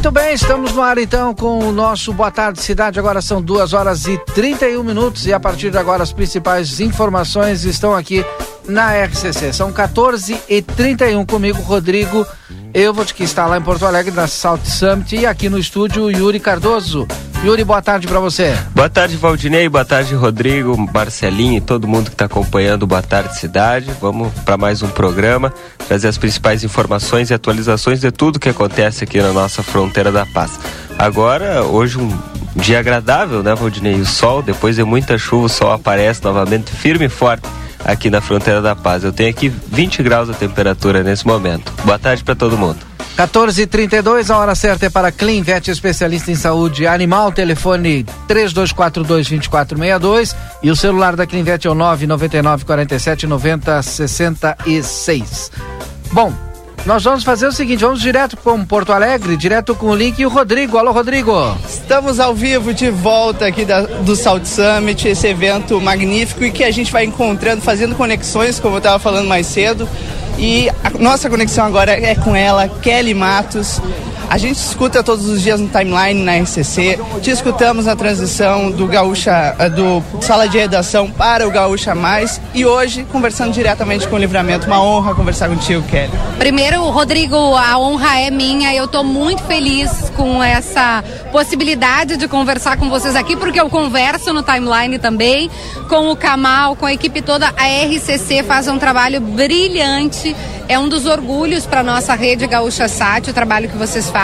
Muito bem, estamos no ar então com o nosso Boa Tarde Cidade. Agora são 2 horas e 31 minutos e a partir de agora as principais informações estão aqui na RCC. São 14 e 31 comigo, Rodrigo eu vou te que está lá em Porto Alegre na South Summit e aqui no estúdio Yuri Cardoso. Yuri, boa tarde para você. Boa tarde, Valdinei. Boa tarde, Rodrigo, Marcelinho e todo mundo que está acompanhando Boa Tarde Cidade. Vamos para mais um programa, trazer as principais informações e atualizações de tudo que acontece aqui na nossa fronteira da paz. Agora, hoje um dia agradável, né, Valdinei? O sol, depois de muita chuva, o sol aparece novamente firme e forte aqui na fronteira da paz. Eu tenho aqui 20 graus a temperatura nesse momento. Boa tarde para todo mundo. 14h32, a hora certa é para Clinvet, especialista em saúde animal. Telefone 3242-2462 e o celular da Clinvet é o 999 47 90 66. Bom, nós vamos fazer o seguinte, vamos direto com Porto Alegre, direto com o link e o Rodrigo. Alô, Rodrigo. Estamos ao vivo de volta aqui da, do South Summit, esse evento magnífico e que a gente vai encontrando, fazendo conexões, como eu estava falando mais cedo. E a nossa conexão agora é com ela, Kelly Matos. A gente escuta todos os dias no timeline na RCC. Te escutamos na transição do Gaúcha, eh, do Sala de Redação para o Gaúcha Mais. E hoje, conversando diretamente com o Livramento. Uma honra conversar contigo, Kelly. Primeiro, Rodrigo, a honra é minha. Eu estou muito feliz com essa possibilidade de conversar com vocês aqui, porque eu converso no timeline também com o Kamal, com a equipe toda. A RCC faz um trabalho brilhante é um dos orgulhos para nossa rede Gaúcha Sat, o trabalho que vocês fazem.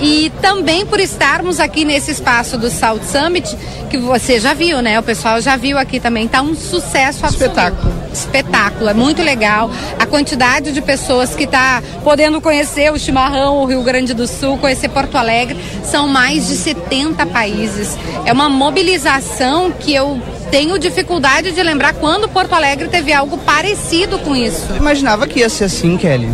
E também por estarmos aqui nesse espaço do South Summit, que você já viu, né? O pessoal já viu aqui também. Tá um sucesso absoluto. Espetáculo. Espetáculo, é muito legal. A quantidade de pessoas que está podendo conhecer o chimarrão, o Rio Grande do Sul, conhecer Porto Alegre, são mais de 70 países. É uma mobilização que eu tenho dificuldade de lembrar quando Porto Alegre teve algo parecido com isso. Eu imaginava que ia ser assim, Kelly.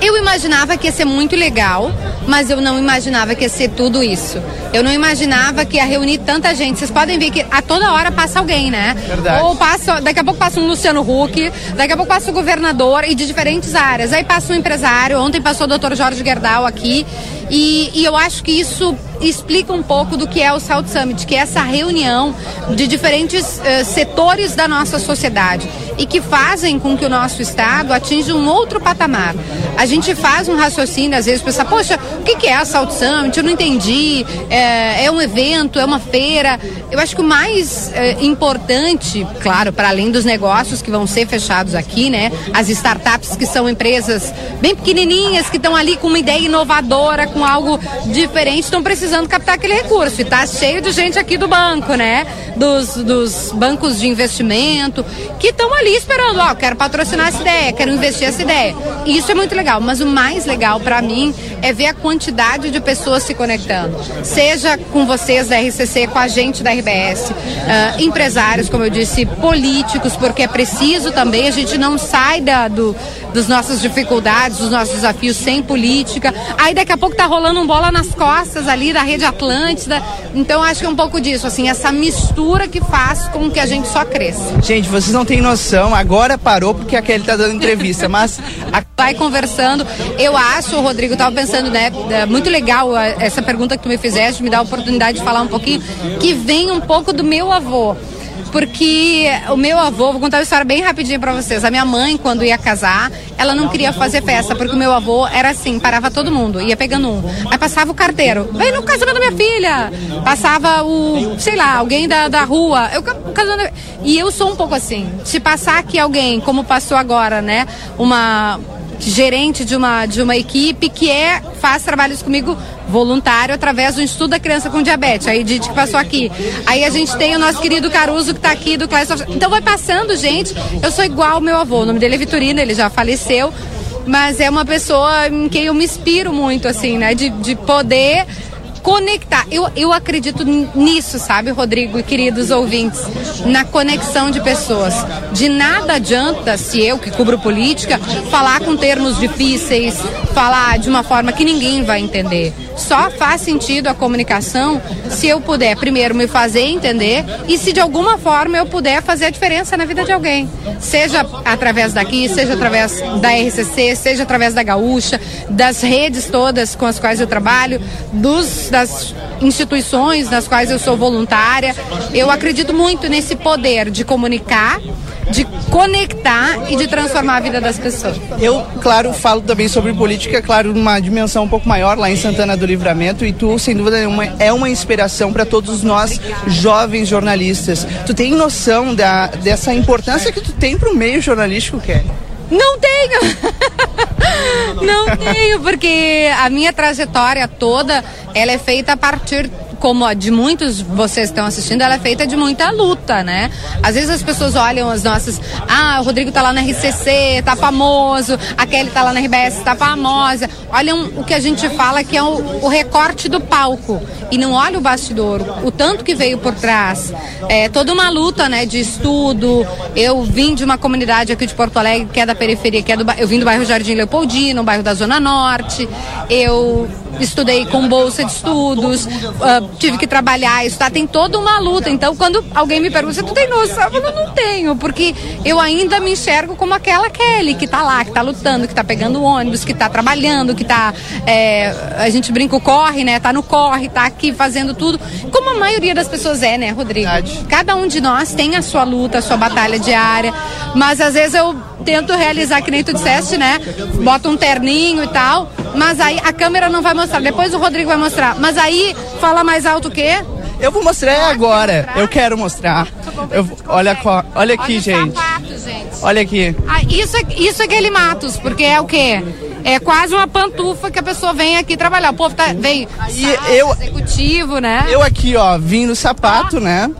Eu imaginava que ia ser muito legal, mas eu não imaginava que ia ser tudo isso. Eu não imaginava que ia reunir tanta gente. Vocês podem ver que a toda hora passa alguém, né? Verdade. Ou passa, daqui a pouco passa um Luciano Huck, daqui a pouco passa o governador e de diferentes áreas. Aí passa um empresário, ontem passou o doutor Jorge Gerdau aqui. E, e eu acho que isso explica um pouco do que é o South Summit, que é essa reunião de diferentes uh, setores da nossa sociedade e que fazem com que o nosso Estado atinja um outro patamar. A gente faz um raciocínio, às vezes, pensar, poxa, o que, é a South Summit? Eu não entendi. É, é, um evento, é uma feira. Eu acho que o mais é, importante, claro, para além dos negócios que vão ser fechados aqui, né? As startups que são empresas bem pequenininhas, que estão ali com uma ideia inovadora, com algo diferente, estão precisando captar aquele recurso. E tá cheio de gente aqui do banco, né? Dos, dos bancos de investimento, que estão ali esperando, ó, quero patrocinar essa ideia, quero investir essa ideia. E isso é muito legal, mas o mais legal para mim é ver a quantidade de pessoas se conectando. Seja com vocês da RCC, com a gente da RBS, uh, ah, empresários, como eu disse, políticos, porque é preciso também, a gente não sai da, do, dos nossas dificuldades, dos nossos desafios sem política. Aí daqui a pouco tá rolando um bola nas costas ali da Rede Atlântida. Então acho que é um pouco disso, assim, essa mistura que faz com que a gente só cresça. Gente, vocês não têm noção, agora parou porque a Kelly tá dando entrevista, mas a... vai conversando. Eu acho, Rodrigo tava pensando, né, é muito legal essa pergunta que tu me fizeste, me dá a oportunidade de falar um pouquinho, que vem um pouco do meu avô porque o meu avô, vou contar uma história bem rapidinho para vocês. A minha mãe, quando ia casar, ela não queria fazer festa, porque o meu avô era assim, parava todo mundo, ia pegando um. Aí passava o carteiro, vem no casamento da minha filha. Passava o, sei lá, alguém da, da rua. Eu, casamento... E eu sou um pouco assim. Se passar aqui alguém, como passou agora, né? Uma gerente de uma, de uma equipe que é, faz trabalhos comigo voluntário através do Instituto da Criança com Diabetes, a Edith que passou aqui. Aí a gente tem o nosso querido Caruso que está aqui do Class of... Então vai passando, gente. Eu sou igual ao meu avô, o nome dele é Vitorino, ele já faleceu, mas é uma pessoa em quem eu me inspiro muito, assim, né? De, de poder conectar. Eu, eu acredito nisso, sabe, Rodrigo e queridos ouvintes, na conexão de pessoas. De nada adianta, se eu, que cubro política, falar com termos difíceis, falar de uma forma que ninguém vai entender. Só faz sentido a comunicação se eu puder, primeiro, me fazer entender e se de alguma forma eu puder fazer a diferença na vida de alguém. Seja através daqui, seja através da RCC, seja através da Gaúcha, das redes todas com as quais eu trabalho, dos, das instituições nas quais eu sou voluntária. Eu acredito muito nesse poder de comunicar de conectar e de transformar a vida das pessoas. Eu, claro, falo também sobre política, claro, numa dimensão um pouco maior lá em Santana do Livramento e tu, sem dúvida nenhuma, é uma inspiração para todos nós jovens jornalistas. Tu tem noção da, dessa importância que tu tem para o meio jornalístico, Kelly? Não tenho! Não tenho, porque a minha trajetória toda, ela é feita a partir como a de muitos vocês estão assistindo, ela é feita de muita luta, né? Às vezes as pessoas olham as nossas, ah, o Rodrigo tá lá na RCC, tá famoso, a Kelly tá lá na RBS, tá famosa. Olham o que a gente fala que é o, o recorte do palco e não olha o bastidor, o tanto que veio por trás. É toda uma luta, né, de estudo. Eu vim de uma comunidade aqui de Porto Alegre que é da periferia, que é do, eu vim do bairro Jardim Leopoldino, bairro da Zona Norte. Eu estudei com bolsa de estudos, uh, tive que trabalhar, estudar, tem toda uma luta. Então, quando alguém me pergunta, tu tem noção? Eu falo, não tenho, porque eu ainda me enxergo como aquela Kelly que tá lá, que tá lutando, que tá pegando ônibus, que tá trabalhando, que tá. É, a gente brinca o corre, né? Tá no corre, tá aqui fazendo tudo. Como a maioria das pessoas é, né, Rodrigo? Cada um de nós tem a sua luta, a sua batalha diária, mas às vezes eu tento realizar, que nem tu disseste, né? Bota um terninho e tal, mas aí a câmera não vai mostrar, depois o Rodrigo vai mostrar. Mas aí fala mais alto o quê? Eu vou mostrar agora. Eu quero mostrar. Eu, olha, olha aqui, olha gente. Sapato, gente. Olha aqui. Ah, isso, é, isso é aquele Matos, porque é o quê? É quase uma pantufa que a pessoa vem aqui trabalhar. O povo tá, vem e eu, executivo, né? Eu aqui, ó, vim no sapato, ah. né?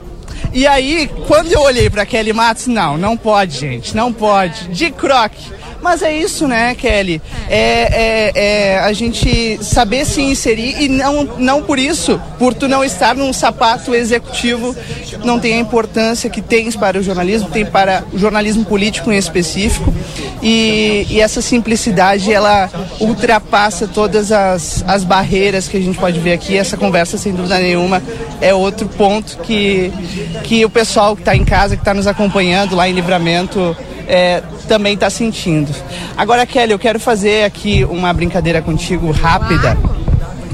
E aí, quando eu olhei para Kelly Matos, não, não pode, gente, não pode. De croque. Mas é isso, né, Kelly? É, é, é, a gente saber se inserir e não, não por isso, por tu não estar num sapato executivo, não tem a importância que tens para o jornalismo, tem para o jornalismo político em específico. E, e essa simplicidade, ela ultrapassa todas as, as barreiras que a gente pode ver aqui. Essa conversa, sem dúvida nenhuma, é outro ponto que, que o pessoal que está em casa, que está nos acompanhando lá em Livramento, é, também está sentindo. Agora, Kelly, eu quero fazer aqui uma brincadeira contigo rápida.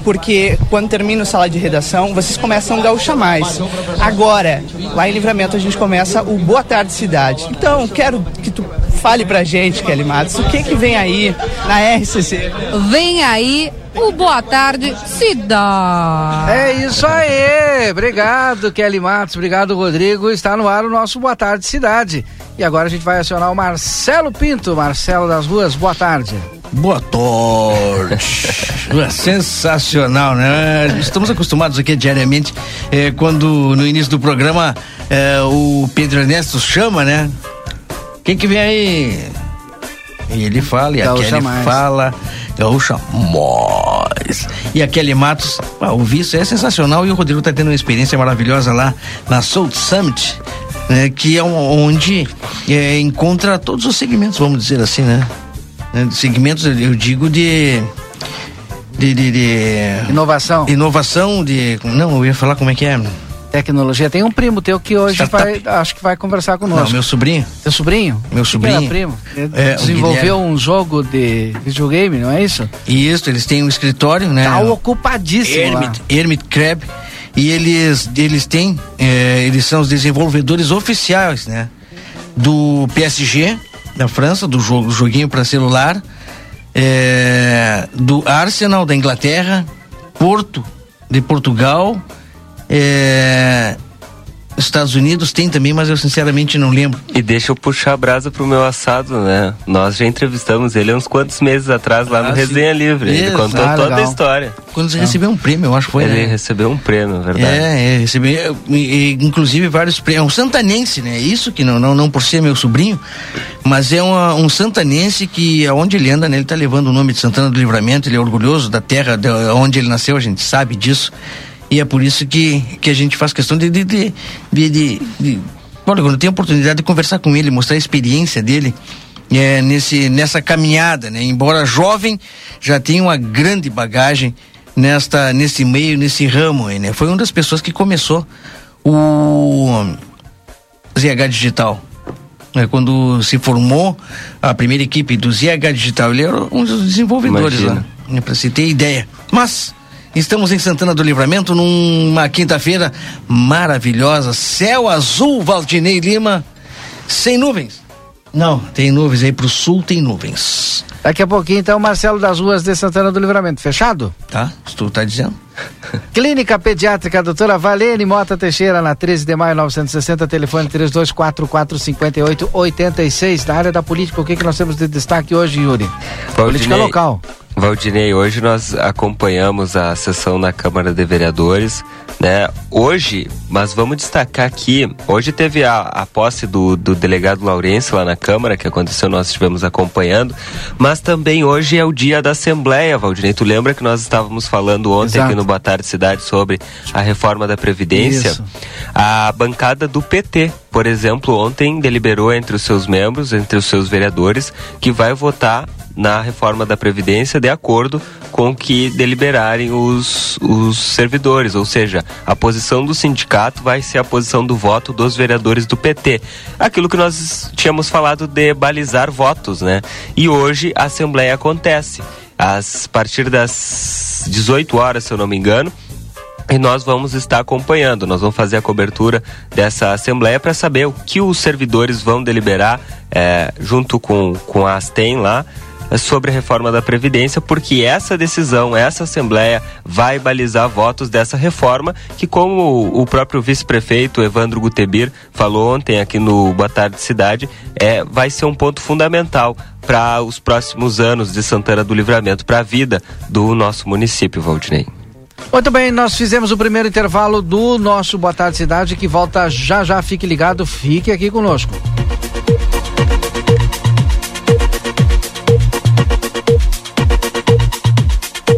Porque quando termina o sala de redação, vocês começam o Gaúcha Mais. Agora, lá em Livramento, a gente começa o Boa Tarde Cidade. Então, quero que tu fale pra gente, Kelly Matos, o que que vem aí na RCC? Vem aí o Boa Tarde Cidade. É isso aí. Obrigado, Kelly Matos. Obrigado, Rodrigo. Está no ar o nosso Boa Tarde Cidade. E agora a gente vai acionar o Marcelo Pinto. Marcelo das Ruas, boa tarde. Boa tarde. Sensacional, né? Estamos acostumados aqui diariamente, eh, quando no início do programa eh, o Pedro Ernesto chama, né? Quem que vem aí? E ele fala, e Gaúcha aquele fala, Gaúcha mais. E aquele Matos, ah, o visto é sensacional e o Rodrigo tá tendo uma experiência maravilhosa lá na Soul Summit, né, que é onde é, encontra todos os segmentos, vamos dizer assim, né? né segmentos, eu digo de de, de, de, inovação. Inovação de. Não, eu ia falar como é que é. Tecnologia. Tem um primo teu que hoje vai, acho que vai conversar conosco. Não, meu sobrinho. Seu sobrinho? Meu sobrinho. Que primo. É, desenvolveu um jogo de videogame, não é isso? Isso, eles têm um escritório, né? Tá ocupadíssimo Hermit, lá. Hermit Crab e eles eles têm é, eles são os desenvolvedores oficiais né do PSG da França do jogo joguinho para celular é, do Arsenal da Inglaterra Porto de Portugal é, Estados Unidos tem também, mas eu sinceramente não lembro. E deixa eu puxar a brasa pro meu assado, né? Nós já entrevistamos ele uns quantos meses atrás lá ah, no Resenha Livre. Ele contou ah, toda a história. Quando você recebeu um prêmio, eu acho que foi. Ele né? recebeu um prêmio, verdade. É, é recebeu, inclusive vários prêmios. É um santanense, né? Isso que não, não, não por ser meu sobrinho, mas é uma, um santanense que aonde ele anda, né? Ele tá levando o nome de Santana do Livramento, ele é orgulhoso da terra de onde ele nasceu, a gente sabe disso. E é por isso que, que a gente faz questão de. de, de, de, de, olha, quando tem a oportunidade de conversar com ele, mostrar a experiência dele, é, nesse, nessa caminhada, né? Embora jovem, já tem uma grande bagagem nesta, nesse meio, nesse ramo né? Foi uma das pessoas que começou o ZH Digital. Né? Quando se formou a primeira equipe do ZH Digital, ele era um dos desenvolvedores Imagina. lá, né? para se ter ideia. Mas Estamos em Santana do Livramento numa quinta-feira maravilhosa, céu azul, Valdinei Lima, sem nuvens. Não, tem nuvens aí pro sul, tem nuvens. Daqui a pouquinho, então, Marcelo das Ruas de Santana do Livramento. Fechado? Tá, tu tá dizendo. Clínica Pediátrica Doutora Valene Mota Teixeira, na 13 de maio 960, telefone 32445886. Na área da política, o que, que nós temos de destaque hoje, Yuri? política local. Valdinei, hoje nós acompanhamos a sessão na Câmara de Vereadores, né? Hoje, mas vamos destacar aqui, hoje teve a, a posse do, do delegado Laurence lá na Câmara, que aconteceu, nós estivemos acompanhando, mas também hoje é o dia da Assembleia, Valdinei. Tu lembra que nós estávamos falando ontem Exato. aqui no Boa Tarde Cidade sobre a reforma da Previdência? Isso. A bancada do PT, por exemplo, ontem deliberou entre os seus membros, entre os seus vereadores, que vai votar na reforma da Previdência de acordo com que deliberarem os, os servidores, ou seja, a posição do sindicato vai ser a posição do voto dos vereadores do PT. Aquilo que nós tínhamos falado de balizar votos, né? E hoje a Assembleia acontece. a partir das 18 horas, se eu não me engano, e nós vamos estar acompanhando, nós vamos fazer a cobertura dessa assembleia para saber o que os servidores vão deliberar é, junto com, com a Astem lá sobre a reforma da Previdência, porque essa decisão, essa Assembleia vai balizar votos dessa reforma, que como o próprio vice-prefeito Evandro Gutebir falou ontem aqui no Boa Tarde Cidade, é, vai ser um ponto fundamental para os próximos anos de Santana do Livramento, para a vida do nosso município, Valdinei. Muito bem, nós fizemos o primeiro intervalo do nosso Boa Tarde Cidade, que volta já já. Fique ligado, fique aqui conosco.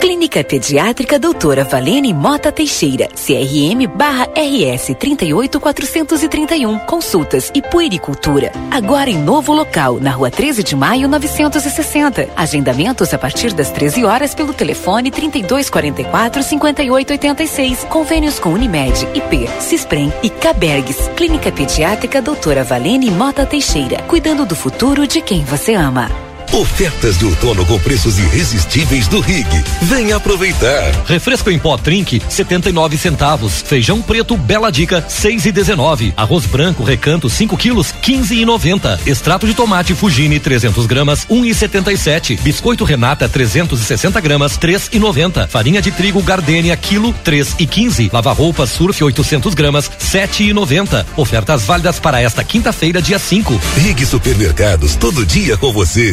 Clínica Pediátrica Doutora Valene Mota Teixeira, CRM barra RS 38431. Consultas e puericultura. Agora em novo local, na rua 13 de maio 960. Agendamentos a partir das 13 horas pelo telefone 3244 5886. Convênios com Unimed, IP, Cisprem e Cabergs. Clínica Pediátrica Doutora Valene Mota Teixeira. Cuidando do futuro de quem você ama. Ofertas de outono com preços irresistíveis do Rig. Venha aproveitar. Refresco em pó Trink, 79 centavos. Feijão preto Bela Dica, 6 e 19. Arroz branco Recanto, 5 quilos, 15 e 90. Extrato de tomate Fugini, 300 gramas, 1 e 77. Biscoito Renata, 360 gramas, 3 e 90. Farinha de trigo Gardenia, quilo, 3 e 15. Lava roupa Surf, 800 gramas, 7 e 90. Ofertas válidas para esta quinta-feira, dia 5. Rig Supermercados, todo dia com você.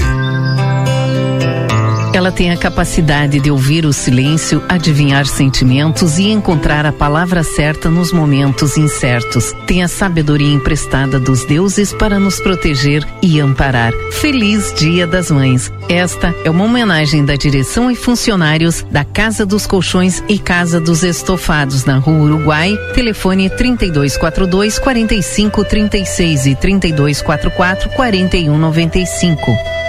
Ela tem a capacidade de ouvir o silêncio, adivinhar sentimentos e encontrar a palavra certa nos momentos incertos. Tem a sabedoria emprestada dos deuses para nos proteger e amparar. Feliz Dia das Mães. Esta é uma homenagem da direção e funcionários da Casa dos Colchões e Casa dos Estofados na Rua Uruguai. Telefone 3242 4536 e 3244 4195.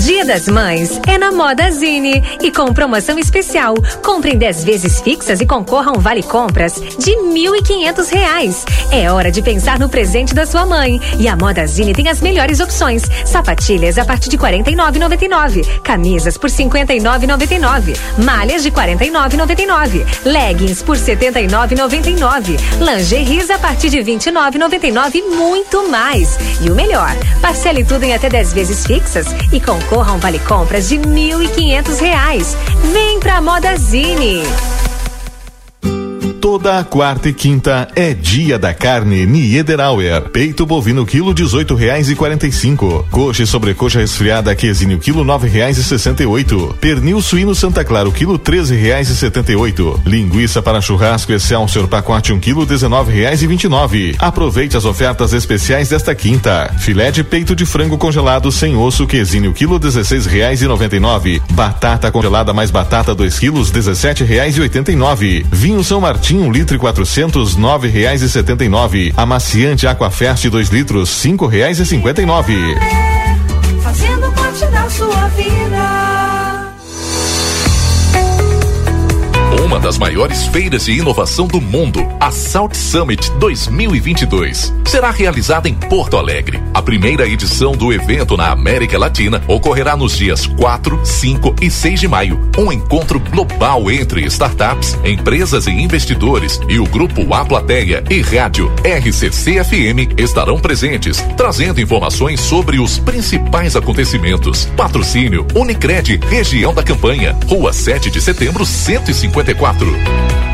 Dia das Mães é na Moda Zine e com promoção especial. Compre em 10 vezes fixas e concorra a um vale compras de R$ 1.500. É hora de pensar no presente da sua mãe. E a Moda Zine tem as melhores opções: sapatilhas a partir de R$ 49,99, camisas por R$ 59,99, malhas de R$ 49,99, leggings por R$ 79,99, lingeries a partir de R$ 29,99 e muito mais. E o melhor, parcele tudo em até 10 vezes fixas e concorra concorra a um vale compras de R$ 1.500. Vem pra Modazine. Toda quarta e quinta é dia da carne Niederauer. Peito bovino quilo dezoito reais e quarenta e cinco. Coxa e sobrecoxa resfriada quesinho quilo nove reais e sessenta e oito. Pernil suíno Santa Clara quilo treze reais e setenta e oito. Linguiça para churrasco Excelsior pacote um quilo dezenove reais e vinte e nove. Aproveite as ofertas especiais desta quinta. Filé de peito de frango congelado sem osso quesinho quilo dezesseis reais e noventa e nove. Batata congelada mais batata dois quilos dezessete reais e oitenta e nove. Vinho São Martinho um litro e quatrocentos nove reais e setenta e nove. Amaciante Aquafest dois litros cinco reais e cinquenta e nove. Fazendo parte da sua vida. Das maiores feiras de inovação do mundo, a Salt Summit 2022, será realizada em Porto Alegre. A primeira edição do evento na América Latina ocorrerá nos dias 4, 5 e 6 de maio. Um encontro global entre startups, empresas e investidores e o grupo A Plateia e rádio RCC FM estarão presentes, trazendo informações sobre os principais acontecimentos. Patrocínio Unicred, região da campanha, Rua 7 de Setembro, 154 quatro.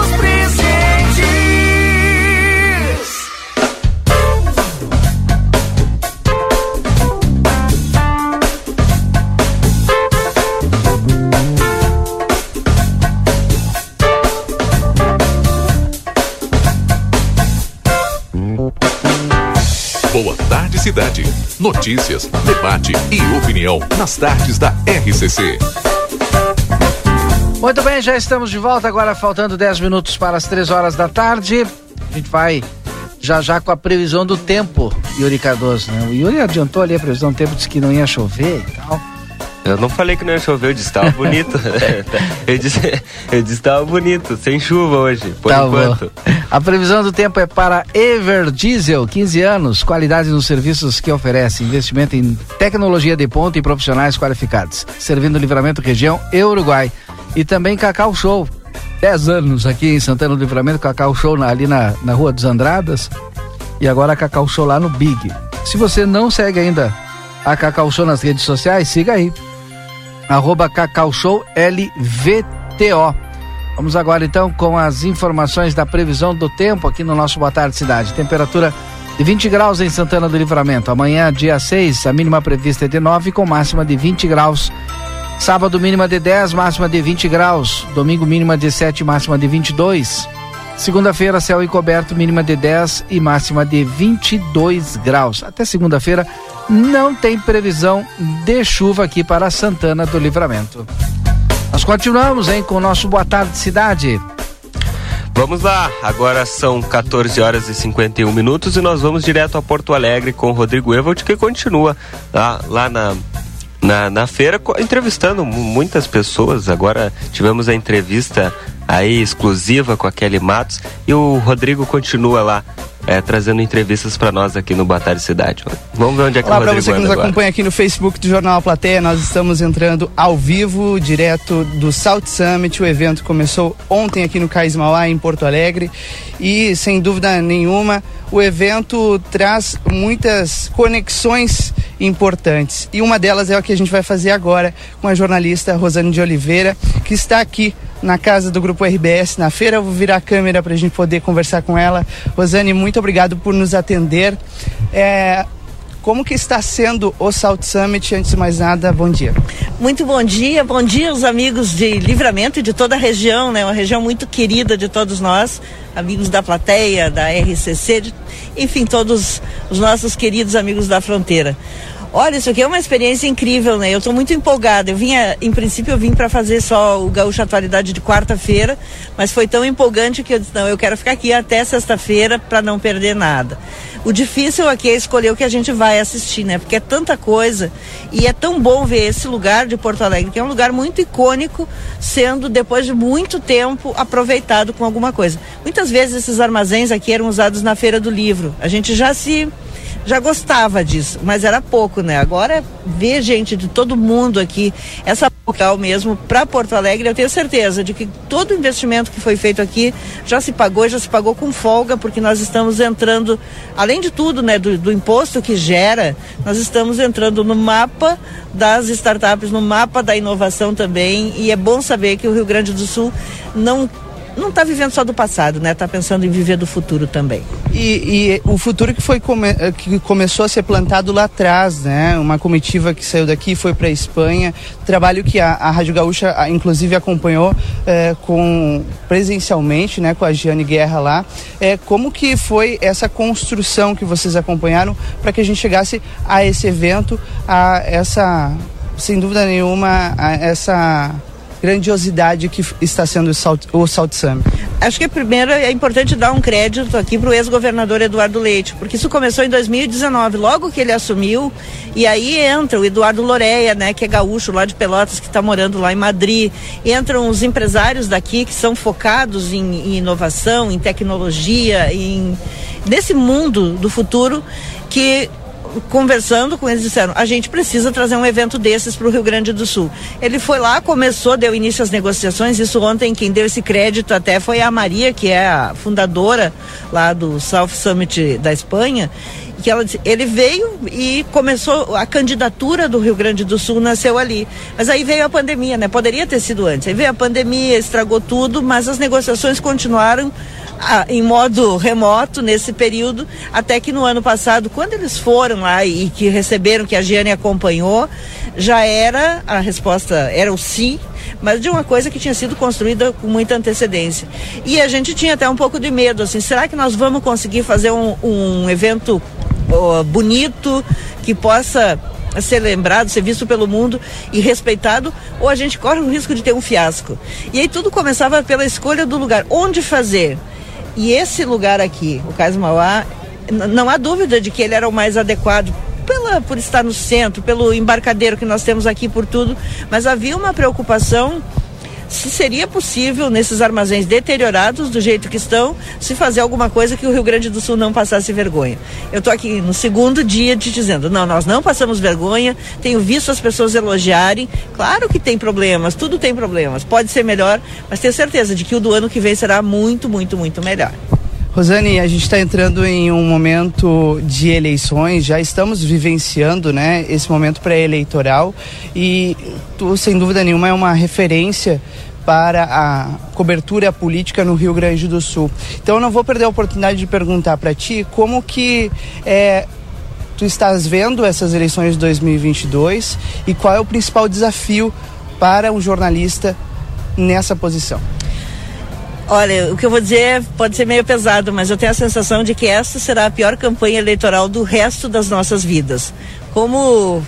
Notícias, debate e opinião nas tardes da RCC. Muito bem, já estamos de volta. Agora faltando 10 minutos para as 3 horas da tarde. A gente vai já já com a previsão do tempo, Yuri Cardoso. Né? O Yuri adiantou ali a previsão do tempo, disse que não ia chover e tal. Eu não falei que não ia chover, eu disse estava bonito. eu disse eu disse estava bonito, sem chuva hoje, por Tá enquanto. bom. A previsão do tempo é para Ever Diesel, 15 anos, qualidade nos serviços que oferece, investimento em tecnologia de ponta e profissionais qualificados, servindo Livramento Região e Uruguai. E também Cacau Show, 10 anos aqui em Santana do Livramento, Cacau Show na- ali na, na Rua dos Andradas e agora Cacau Show lá no Big. Se você não segue ainda a Cacau Show nas redes sociais, siga aí. Arroba Cacau Show LVTO. Vamos agora então com as informações da previsão do tempo aqui no nosso Boa Tarde Cidade. Temperatura de 20 graus em Santana do Livramento. Amanhã, dia 6, a mínima prevista é de 9 com máxima de 20 graus. Sábado mínima de 10, máxima de 20 graus. Domingo mínima de 7, máxima de 22. Segunda-feira, céu encoberto, mínima de 10 e máxima de 22 graus. Até segunda-feira não tem previsão de chuva aqui para Santana do Livramento. Nós continuamos, hein, com o nosso Boa Tarde Cidade. Vamos lá, agora são 14 horas e 51 minutos e nós vamos direto a Porto Alegre com o Rodrigo Evald, que continua lá, lá na, na, na feira entrevistando muitas pessoas. Agora tivemos a entrevista aí exclusiva com a Kelly Matos e o Rodrigo continua lá é, trazendo entrevistas para nós aqui no Batalha Cidade. Vamos ver onde é que Olá, o Rodrigo você que nos agora. acompanha aqui no Facebook do Jornal A Plateia, nós estamos entrando ao vivo, direto do South Summit. O evento começou ontem aqui no Cais Mauá, em Porto Alegre. E, sem dúvida nenhuma, o evento traz muitas conexões importantes. E uma delas é a que a gente vai fazer agora com a jornalista Rosane de Oliveira, que está aqui na casa do Grupo RBS na feira. Eu vou virar a câmera para a gente poder conversar com ela. Rosane, muito obrigado por nos atender. É, como que está sendo o South Summit? Antes de mais nada, bom dia. Muito bom dia, bom dia aos amigos de Livramento e de toda a região, né? Uma região muito querida de todos nós, amigos da plateia, da RCC, de, enfim, todos os nossos queridos amigos da fronteira. Olha, isso aqui é uma experiência incrível, né? Eu estou muito empolgada. Eu vinha, em princípio, eu vim para fazer só o Gaúcho Atualidade de quarta-feira, mas foi tão empolgante que eu disse, não, eu quero ficar aqui até sexta-feira para não perder nada. O difícil aqui é escolher o que a gente vai assistir, né? Porque é tanta coisa e é tão bom ver esse lugar de Porto Alegre, que é um lugar muito icônico, sendo depois de muito tempo aproveitado com alguma coisa. Muitas vezes esses armazéns aqui eram usados na feira do livro. A gente já se já gostava disso, mas era pouco, né? Agora ver gente de todo mundo aqui, essa local mesmo para Porto Alegre, eu tenho certeza de que todo investimento que foi feito aqui já se pagou, já se pagou com folga, porque nós estamos entrando, além de tudo, né, do, do imposto que gera, nós estamos entrando no mapa das startups, no mapa da inovação também, e é bom saber que o Rio Grande do Sul não não está vivendo só do passado, né? Está pensando em viver do futuro também. E, e o futuro que foi come, que começou a ser plantado lá atrás, né? Uma comitiva que saiu daqui foi para a Espanha, trabalho que a, a Rádio Gaúcha a, inclusive acompanhou é, com presencialmente, né? Com a Giane Guerra lá. É, como que foi essa construção que vocês acompanharam para que a gente chegasse a esse evento, a essa, sem dúvida nenhuma, a essa grandiosidade que está sendo o South Summit? Acho que primeiro é importante dar um crédito aqui para o ex-governador Eduardo Leite, porque isso começou em 2019, logo que ele assumiu, e aí entra o Eduardo Loreia, né, que é gaúcho lá de Pelotas, que está morando lá em Madrid, entram os empresários daqui que são focados em, em inovação, em tecnologia, em nesse mundo do futuro que conversando com eles, disseram: a gente precisa trazer um evento desses para o Rio Grande do Sul. Ele foi lá, começou, deu início às negociações. Isso ontem, quem deu esse crédito até foi a Maria, que é a fundadora lá do South Summit da Espanha. Que ela, ele veio e começou a candidatura do Rio Grande do Sul nasceu ali. Mas aí veio a pandemia, né? Poderia ter sido antes. Aí veio a pandemia, estragou tudo, mas as negociações continuaram em modo remoto nesse período, até que no ano passado, quando eles foram lá e que receberam, que a Giane acompanhou, já era a resposta, era o sim, mas de uma coisa que tinha sido construída com muita antecedência. E a gente tinha até um pouco de medo, assim, será que nós vamos conseguir fazer um, um evento oh, bonito, que possa ser lembrado, ser visto pelo mundo e respeitado, ou a gente corre o risco de ter um fiasco. E aí tudo começava pela escolha do lugar, onde fazer. E esse lugar aqui, o Cais Mauá, não há dúvida de que ele era o mais adequado pela, por estar no centro, pelo embarcadeiro que nós temos aqui, por tudo, mas havia uma preocupação se seria possível, nesses armazéns deteriorados do jeito que estão, se fazer alguma coisa que o Rio Grande do Sul não passasse vergonha. Eu estou aqui no segundo dia te dizendo, não, nós não passamos vergonha, tenho visto as pessoas elogiarem, claro que tem problemas, tudo tem problemas, pode ser melhor, mas tenho certeza de que o do ano que vem será muito, muito, muito melhor. Rosane, a gente está entrando em um momento de eleições, já estamos vivenciando né, esse momento pré-eleitoral e tu, sem dúvida nenhuma, é uma referência para a cobertura política no Rio Grande do Sul. Então eu não vou perder a oportunidade de perguntar para ti como que é, tu estás vendo essas eleições de 2022 e qual é o principal desafio para um jornalista nessa posição? Olha, o que eu vou dizer pode ser meio pesado, mas eu tenho a sensação de que esta será a pior campanha eleitoral do resto das nossas vidas. Como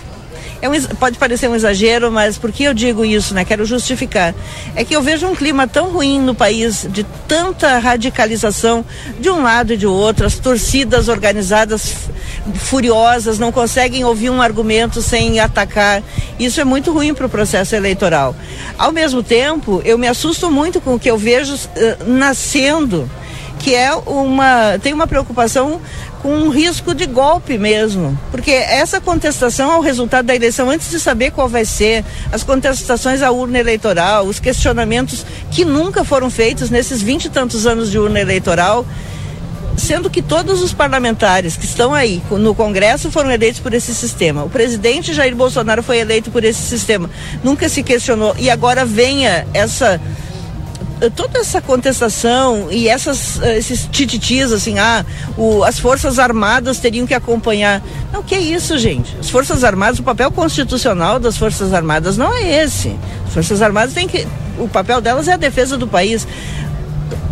é um, pode parecer um exagero, mas por que eu digo isso, né? Quero justificar. É que eu vejo um clima tão ruim no país, de tanta radicalização de um lado e de outro, as torcidas organizadas furiosas, não conseguem ouvir um argumento sem atacar. Isso é muito ruim para o processo eleitoral. Ao mesmo tempo, eu me assusto muito com o que eu vejo uh, nascendo que é uma tem uma preocupação com um risco de golpe mesmo, porque essa contestação ao resultado da eleição antes de saber qual vai ser, as contestações à urna eleitoral, os questionamentos que nunca foram feitos nesses vinte e tantos anos de urna eleitoral, sendo que todos os parlamentares que estão aí no Congresso foram eleitos por esse sistema. O presidente Jair Bolsonaro foi eleito por esse sistema. Nunca se questionou. E agora venha essa toda essa contestação e essas, eh, esses tititis, assim, ah, o, as Forças Armadas teriam que acompanhar. Não, que é isso, gente? As Forças Armadas, o papel constitucional das Forças Armadas não é esse. As Forças Armadas têm que. O papel delas é a defesa do país.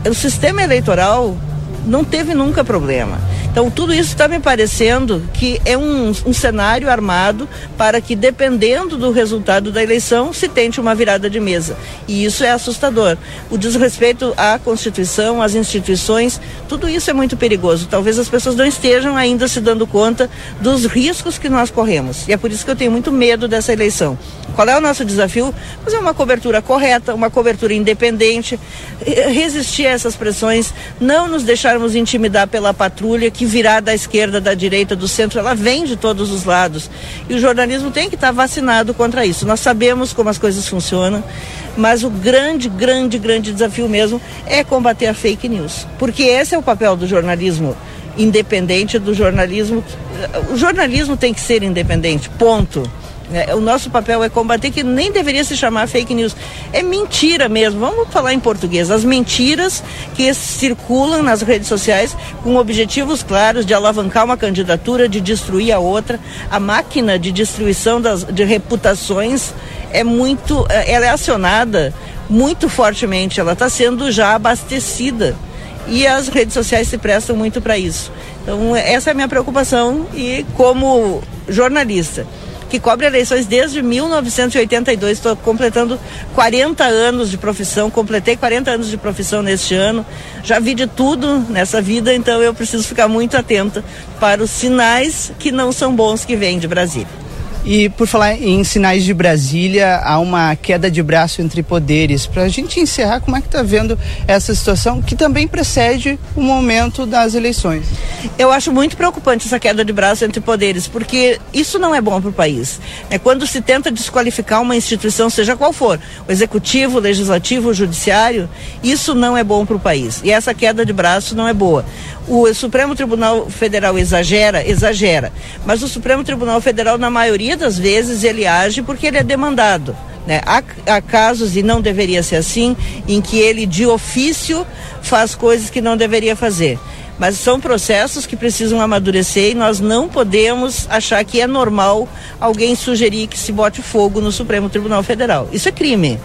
O sistema eleitoral não teve nunca problema. Então, tudo isso está me parecendo que é um, um, cenário armado para que, dependendo do resultado da eleição, se tente uma virada de mesa. E isso é assustador. O desrespeito à Constituição, às instituições, tudo isso é muito perigoso. Talvez as pessoas não estejam ainda se dando conta dos riscos que nós corremos. E é por isso que eu tenho muito medo dessa eleição. Qual é o nosso desafio? Fazer uma cobertura correta, uma cobertura independente, resistir a essas pressões, não nos deixarmos intimidar pela patrulha que que virá da esquerda, da direita, do centro, ela vem de todos os lados. E o jornalismo tem que estar vacinado contra isso. Nós sabemos como as coisas funcionam, mas o grande, grande, grande desafio mesmo é combater a fake news. Porque esse é o papel do jornalismo independente, do jornalismo. O jornalismo tem que ser independente, ponto. É, o nosso papel é combater que nem deveria se chamar fake news. É mentira mesmo. Vamos falar em português. As mentiras que circulam nas redes sociais com objetivos claros de alavancar uma candidatura, de destruir a outra. A máquina de destruição das, de reputações é muito. É, ela é acionada muito fortemente. Ela está sendo já abastecida. E as redes sociais se prestam muito para isso. Então, essa é a minha preocupação e como jornalista que cobre eleições desde 1982. Estou completando 40 anos de profissão, completei 40 anos de profissão neste ano. Já vi de tudo nessa vida, então eu preciso ficar muito atenta para os sinais que não são bons que vêm de Brasília. E por falar em sinais de Brasília, há uma queda de braço entre poderes. Para a gente encerrar, como é que está vendo essa situação que também precede o momento das eleições? Eu acho muito preocupante essa queda de braço entre poderes, porque isso não é bom para o país. É quando se tenta desqualificar uma instituição, seja qual for, o executivo, o legislativo, o judiciário, isso não é bom para o país. E essa queda de braço não é boa. O Supremo Tribunal Federal exagera, exagera. Mas o Supremo Tribunal Federal, na maioria das vezes, ele age porque ele é demandado. Né? Há, há, casos, e não deveria ser assim, em que ele de ofício faz coisas que não deveria fazer. Mas são processos que precisam amadurecer e nós não podemos achar que é normal alguém sugerir que se bote fogo no Supremo Tribunal Federal. Isso é crime.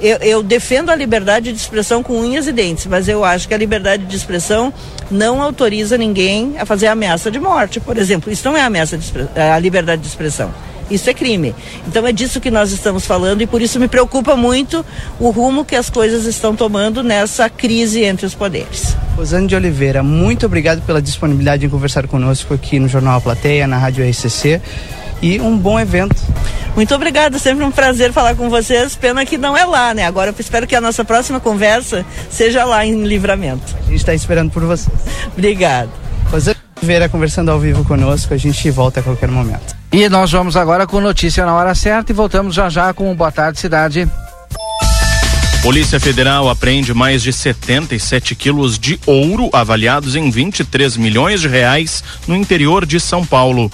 Eu, eu defendo a liberdade de expressão com unhas e dentes, mas eu acho que a liberdade de expressão não autoriza ninguém a fazer ameaça de morte, por exemplo. Isso não é ameaça de a liberdade de expressão. Isso é crime. Então é disso que nós estamos falando e por isso me preocupa muito o rumo que as coisas estão tomando nessa crise entre os poderes. Rosane de Oliveira, muito obrigado pela disponibilidade em conversar conosco aqui no Jornal A Plateia, na Rádio RCC e um bom evento. Muito obrigada, sempre um prazer falar com vocês. Pena que não é lá, né? Agora eu espero que a nossa próxima conversa seja lá em Livramento. A gente está esperando por vocês. Obrigado. Rosane de Oliveira conversando ao vivo conosco, a gente volta a qualquer momento. E nós vamos agora com notícia na hora certa e voltamos já já com Boa Tarde Cidade. Polícia Federal apreende mais de 77 quilos de ouro avaliados em 23 milhões de reais no interior de São Paulo.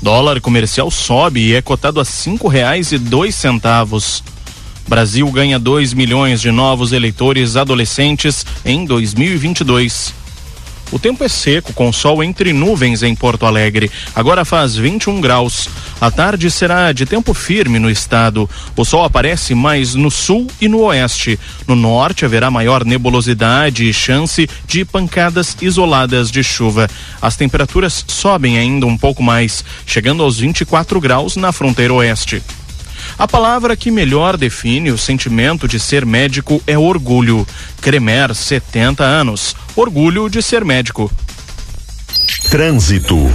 Dólar comercial sobe e é cotado a cinco reais e dois centavos. Brasil ganha 2 milhões de novos eleitores adolescentes em 2022. O tempo é seco, com sol entre nuvens em Porto Alegre. Agora faz 21 graus. A tarde será de tempo firme no estado. O sol aparece mais no sul e no oeste. No norte haverá maior nebulosidade e chance de pancadas isoladas de chuva. As temperaturas sobem ainda um pouco mais, chegando aos 24 graus na fronteira oeste. A palavra que melhor define o sentimento de ser médico é orgulho. Cremer, 70 anos. Orgulho de ser médico. Trânsito.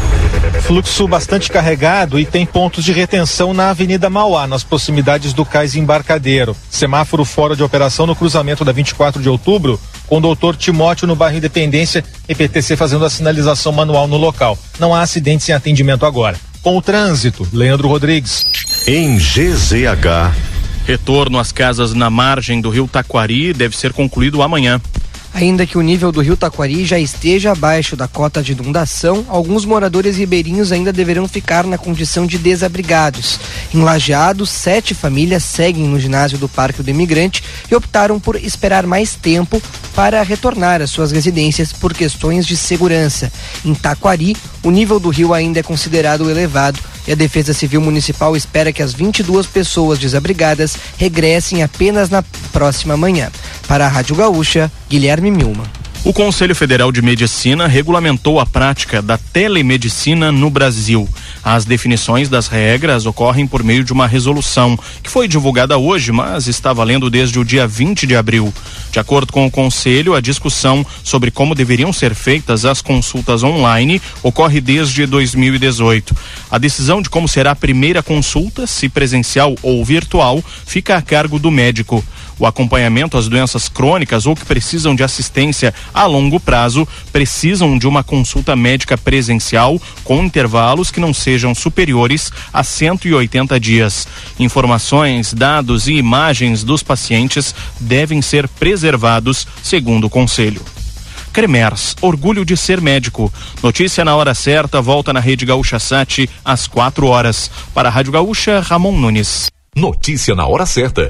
Fluxo bastante carregado e tem pontos de retenção na Avenida Mauá, nas proximidades do Cais Embarcadeiro. Semáforo fora de operação no cruzamento da 24 de outubro, com o doutor Timóteo no bairro Independência e PTC fazendo a sinalização manual no local. Não há acidentes em atendimento agora. Com o trânsito, Leandro Rodrigues. Em GZH. Retorno às casas na margem do rio Taquari deve ser concluído amanhã. Ainda que o nível do rio Taquari já esteja abaixo da cota de inundação, alguns moradores ribeirinhos ainda deverão ficar na condição de desabrigados. Em Lajeado, sete famílias seguem no ginásio do Parque do Imigrante e optaram por esperar mais tempo para retornar às suas residências por questões de segurança. Em Taquari, o nível do rio ainda é considerado elevado e a Defesa Civil Municipal espera que as 22 pessoas desabrigadas regressem apenas na próxima manhã. Para a Rádio Gaúcha, Guilherme Milma. O Conselho Federal de Medicina regulamentou a prática da telemedicina no Brasil. As definições das regras ocorrem por meio de uma resolução que foi divulgada hoje, mas está valendo desde o dia 20 de abril. De acordo com o Conselho, a discussão sobre como deveriam ser feitas as consultas online ocorre desde 2018. A decisão de como será a primeira consulta, se presencial ou virtual, fica a cargo do médico. O acompanhamento às doenças crônicas ou que precisam de assistência a longo prazo precisam de uma consulta médica presencial com intervalos que não sejam superiores a 180 dias. Informações, dados e imagens dos pacientes devem ser preservados, segundo o Conselho. Cremers, orgulho de ser médico. Notícia na hora certa, volta na Rede Gaúcha Sat às 4 horas. Para a Rádio Gaúcha, Ramon Nunes. Notícia na hora certa.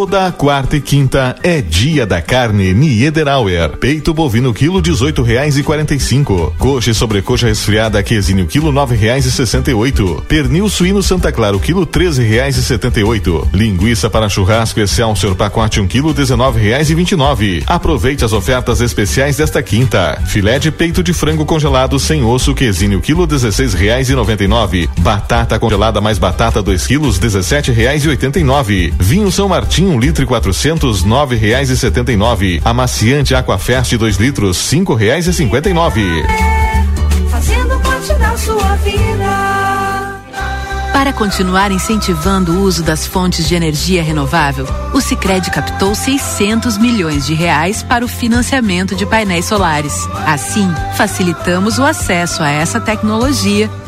Toda quarta e quinta é dia da carne Niederauer. Peito bovino quilo dezoito reais e quarenta e cinco. Coxa e sobrecoxa resfriada quesinho quilo nove reais e sessenta e oito. Pernil suíno Santa Clara quilo treze reais e setenta e oito. Linguiça para churrasco Excelsior pacote um quilo dezenove reais e vinte e nove. Aproveite as ofertas especiais desta quinta. Filé de peito de frango congelado sem osso quesinho quilo dezesseis reais e noventa e nove. Batata congelada mais batata dois quilos dezessete reais e oitenta e nove. Vinho São Martinho um litro e quatrocentos nove reais e setenta e nove. Amaciante Aquafest dois litros cinco reais e cinquenta e nove. Fazendo parte da sua vida. Para continuar incentivando o uso das fontes de energia renovável, o Sicredi captou 600 milhões de reais para o financiamento de painéis solares. Assim, facilitamos o acesso a essa tecnologia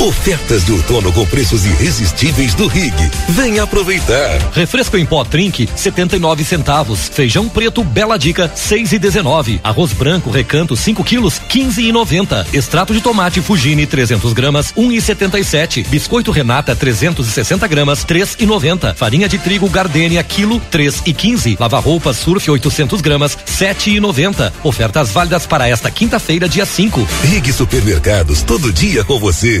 Ofertas de outono com preços irresistíveis do Rig. Venha aproveitar. Refresco em pó Trink, 79 centavos. Feijão preto Bela Dica, 6 e 19. Arroz branco Recanto, 5 quilos, 15 e 90. Extrato de tomate Fugini, 300 gramas, 1 e 77. Biscoito Renata, 360 gramas, 3 e 90. Farinha de trigo Gardenia, quilo, 3 e 15. Lava roupas Surf, 800 gramas, 7 e 90. Ofertas válidas para esta quinta-feira, dia 5. Rig Supermercados, todo dia com você.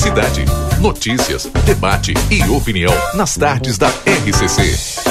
Cidade. Notícias, debate e opinião nas tardes da RCC.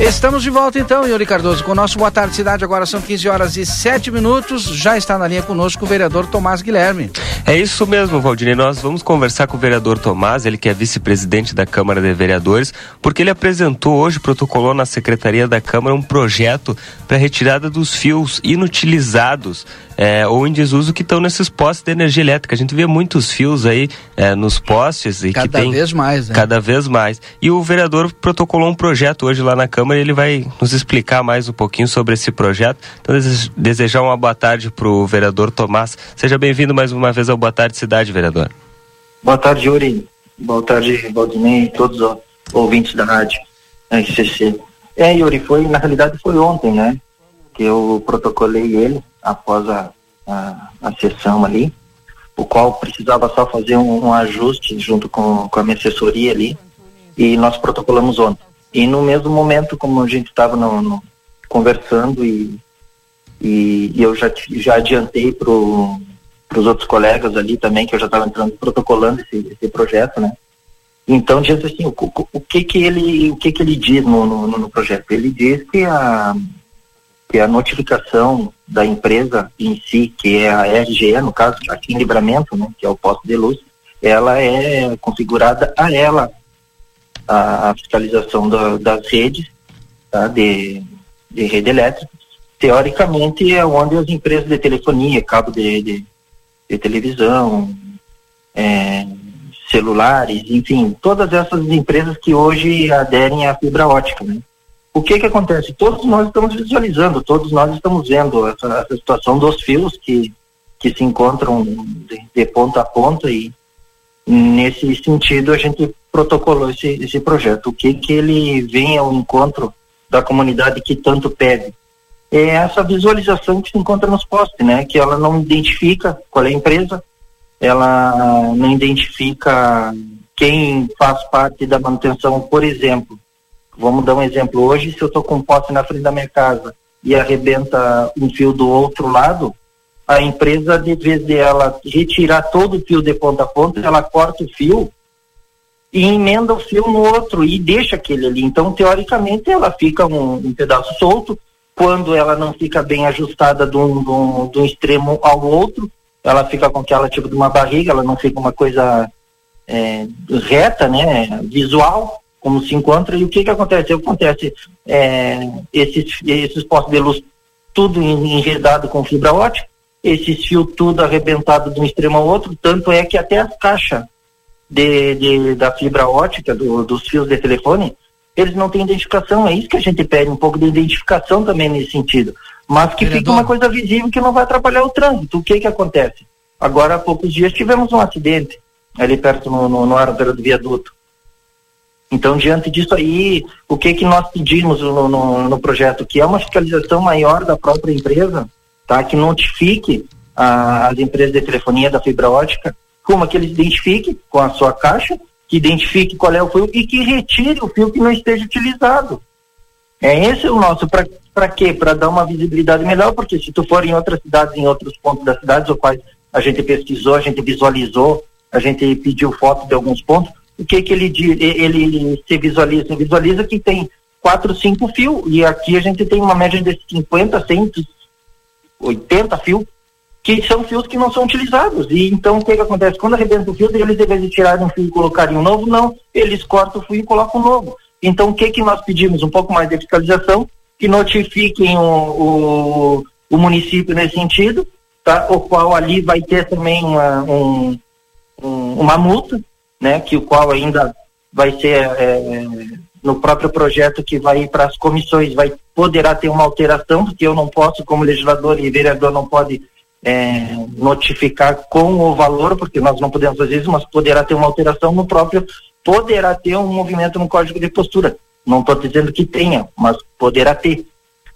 Estamos de volta então, Yuri Cardoso, com o nosso Boa Tarde Cidade. Agora são 15 horas e 7 minutos. Já está na linha conosco o vereador Tomás Guilherme. É isso mesmo, Valdinei. Nós vamos conversar com o vereador Tomás, ele que é vice-presidente da Câmara de Vereadores, porque ele apresentou hoje, protocolou na Secretaria da Câmara um projeto para retirada dos fios inutilizados é, ou em desuso que estão nesses postes de energia elétrica. A gente vê muitos fios aí é, nos postes e Cada que tem vez mais, né? cada vez mais. E o vereador protocolou um projeto hoje lá na Câmara e ele vai nos explicar mais um pouquinho sobre esse projeto. Então, dese- desejar uma boa tarde para o vereador Tomás. Seja bem-vindo mais uma vez ao Boa Tarde Cidade, vereador. Boa tarde, Yuri. Boa tarde, Valdinei e todos os ouvintes da rádio RCC. É, Yuri, foi, na realidade foi ontem, né? Que eu protocolei ele após a, a, a sessão ali, o qual precisava só fazer um, um ajuste junto com, com a minha assessoria ali, e nós protocolamos ontem. E no mesmo momento, como a gente estava conversando e, e, e eu já, já adiantei para os outros colegas ali também, que eu já estava entrando protocolando esse, esse projeto, né? Então diz assim, o, o, o que que ele o que que ele diz no, no, no projeto? Ele diz que a que a notificação da empresa em si, que é a RGE, no caso, aqui em Livramento, né, que é o posto de luz, ela é configurada a ela a, a fiscalização da- das redes tá, de, de rede elétrica. Teoricamente é onde as empresas de telefonia, cabo de, de, de televisão, é, celulares, enfim, todas essas empresas que hoje aderem à fibra ótica, né? O que que acontece? Todos nós estamos visualizando, todos nós estamos vendo essa, essa situação dos fios que, que se encontram de, de ponta a ponta e nesse sentido a gente protocolou esse, esse projeto. O que que ele vem ao encontro da comunidade que tanto pede? É essa visualização que se encontra nos postes, né? Que ela não identifica qual é a empresa, ela não identifica quem faz parte da manutenção, por exemplo. Vamos dar um exemplo. Hoje, se eu estou com um poste na frente da minha casa e arrebenta um fio do outro lado, a empresa, de vez de ela retirar todo o fio de ponta a ponta, ela corta o fio e emenda o fio no outro e deixa aquele ali. Então, teoricamente, ela fica um, um pedaço solto. Quando ela não fica bem ajustada de um, de um- de um extremo ao outro, ela fica com aquela tipo de uma barriga, ela não fica uma coisa é, reta, né, visual, como se encontra. E o que que acontece? Acontece é, esses, esses postos de luz tudo en- enredado com fibra ótica, esses fios tudo arrebentado de um extremo ao outro, tanto é que até as caixas de, de- da fibra ótica, do- dos fios de telefone, eles não têm identificação. É isso que a gente pede, um pouco de identificação também nesse sentido. Mas que fique uma coisa visível que não vai atrapalhar o trânsito. O que que acontece? Agora, há poucos dias tivemos um acidente ali perto no, no, no do viaduto. Então, diante disso aí, o que que nós pedimos no, no, no projeto? Que é uma fiscalização maior da própria empresa, tá? Que notifique a- as empresas de telefonia da fibra ótica, como que eles identifiquem com a sua caixa, que identifique qual é o fio e que retire o fio que não esteja utilizado. É esse o nosso, para quê? Para dar uma visibilidade melhor, porque se tu for em outras cidades, em outros pontos das cidades, ou quais a gente pesquisou, a gente visualizou, a gente pediu foto de alguns pontos, o que que ele ele, se visualiza, visualiza que tem quatro, cinco fios, e aqui a gente tem uma média de 50, 100, 80 fios, que são fios que não são utilizados. E então o que, que acontece? Quando arrebenta o fio, eles, em vez de tirarem um fio e colocarem um novo, não, eles cortam o fio e colocam um novo. Então o que, que nós pedimos? Um pouco mais de fiscalização, que notifiquem o, o, o município nesse sentido, tá? o qual ali vai ter também uma, um, um, uma multa, né? que o qual ainda vai ser é, no próprio projeto que vai para as comissões, vai poderá ter uma alteração, porque eu não posso, como legislador e vereador, não pode é, notificar com o valor, porque nós não podemos fazer isso, mas poderá ter uma alteração no próprio, poderá ter um movimento no código de postura. Não estou dizendo que tenha, mas poderá ter.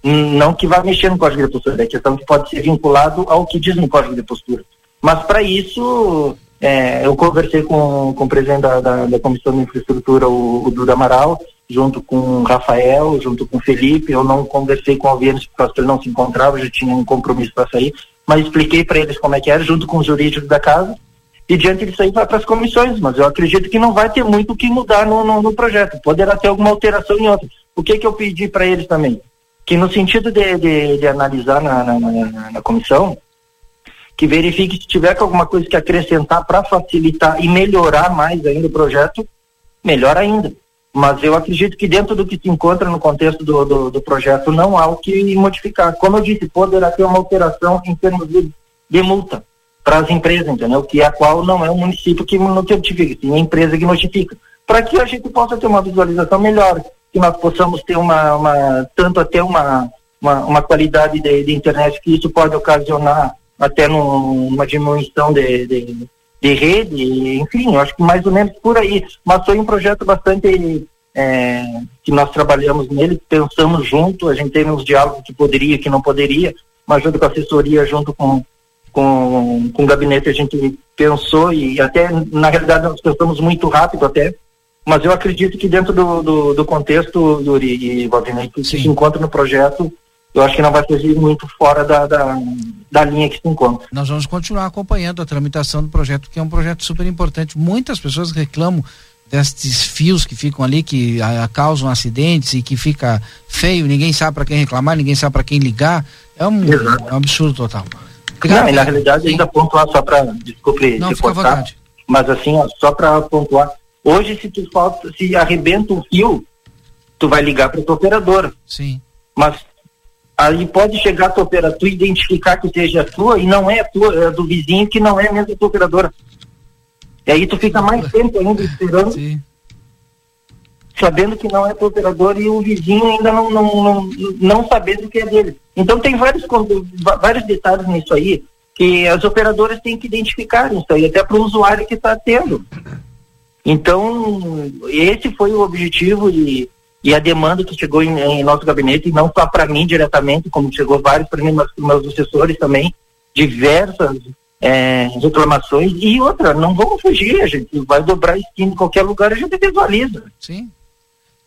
Não que vá mexer no código de postura, é questão que pode ser vinculado ao que diz no código de postura. Mas para isso, é, eu conversei com, com o presidente da, da, da Comissão de Infraestrutura, o, o Duda Amaral, junto com o Rafael, junto com o Felipe. Eu não conversei com o Alvienes por causa que ele não se encontrava, já tinha um compromisso para sair, mas expliquei para eles como é que era, junto com os jurídicos da casa. E diante disso aí vai para as comissões, mas eu acredito que não vai ter muito o que mudar no, no, no projeto. Poderá ter alguma alteração em outro. O que que eu pedi para eles também? Que no sentido de, de, de analisar na, na, na, na comissão, que verifique se tiver alguma coisa que acrescentar para facilitar e melhorar mais ainda o projeto, melhor ainda. Mas eu acredito que dentro do que se encontra no contexto do, do, do projeto não há o que modificar. Como eu disse, poderá ter uma alteração em termos de, de multa para as empresas, entendeu? Que a qual não é o município que notifica, sim a empresa que notifica. Para que a gente possa ter uma visualização melhor, que nós possamos ter uma, uma tanto até uma, uma, uma qualidade de, de internet que isso pode ocasionar até num, uma diminuição de, de, de, rede, enfim, eu acho que mais ou menos por aí. Mas foi um projeto bastante é, que nós trabalhamos nele, pensamos junto, a gente teve uns diálogos que poderia, que não poderia, mas junto com a assessoria, junto com, com, com o gabinete, a gente pensou e até, na realidade, nós pensamos muito rápido até, mas eu acredito que dentro do, do, do contexto, Yuri e Valdinei, que se encontra no projeto, eu acho que não vai fugir muito fora da, da, da, linha que se encontra. Nós vamos continuar acompanhando a tramitação do projeto, que é um projeto super importante. Muitas pessoas reclamam desses fios que ficam ali, que a, a causam acidentes e que fica feio, ninguém sabe para quem reclamar, ninguém sabe para quem ligar. É um, é um, absurdo total. Obrigado. Não, e na realidade, Sim. ainda pontuar só para, desculpe, não, cortar, mas assim, ó, só para pontuar, hoje se tu falta, se arrebenta um fio, tu vai ligar para tua operadora. Sim. Mas aí pode chegar a tua operadora, identificar que seja a tua e não é a tua, é do vizinho que não é mesmo a tua operadora. E aí tu fica mais tempo ainda esperando, Sim. sabendo que não é tua operadora e o vizinho ainda não, não, não, não sabendo que é dele. Então tem vários, vários detalhes nisso aí que as operadoras têm que identificar isso aí, até para o usuário que está tendo. Então, esse foi o objetivo de e a demanda que chegou em, em nosso gabinete, não só para mim diretamente, como chegou vários para mim, mas para meus assessores também, diversas é, reclamações. E outra, não vamos fugir, a gente vai dobrar a esquina em qualquer lugar, a gente visualiza. Sim.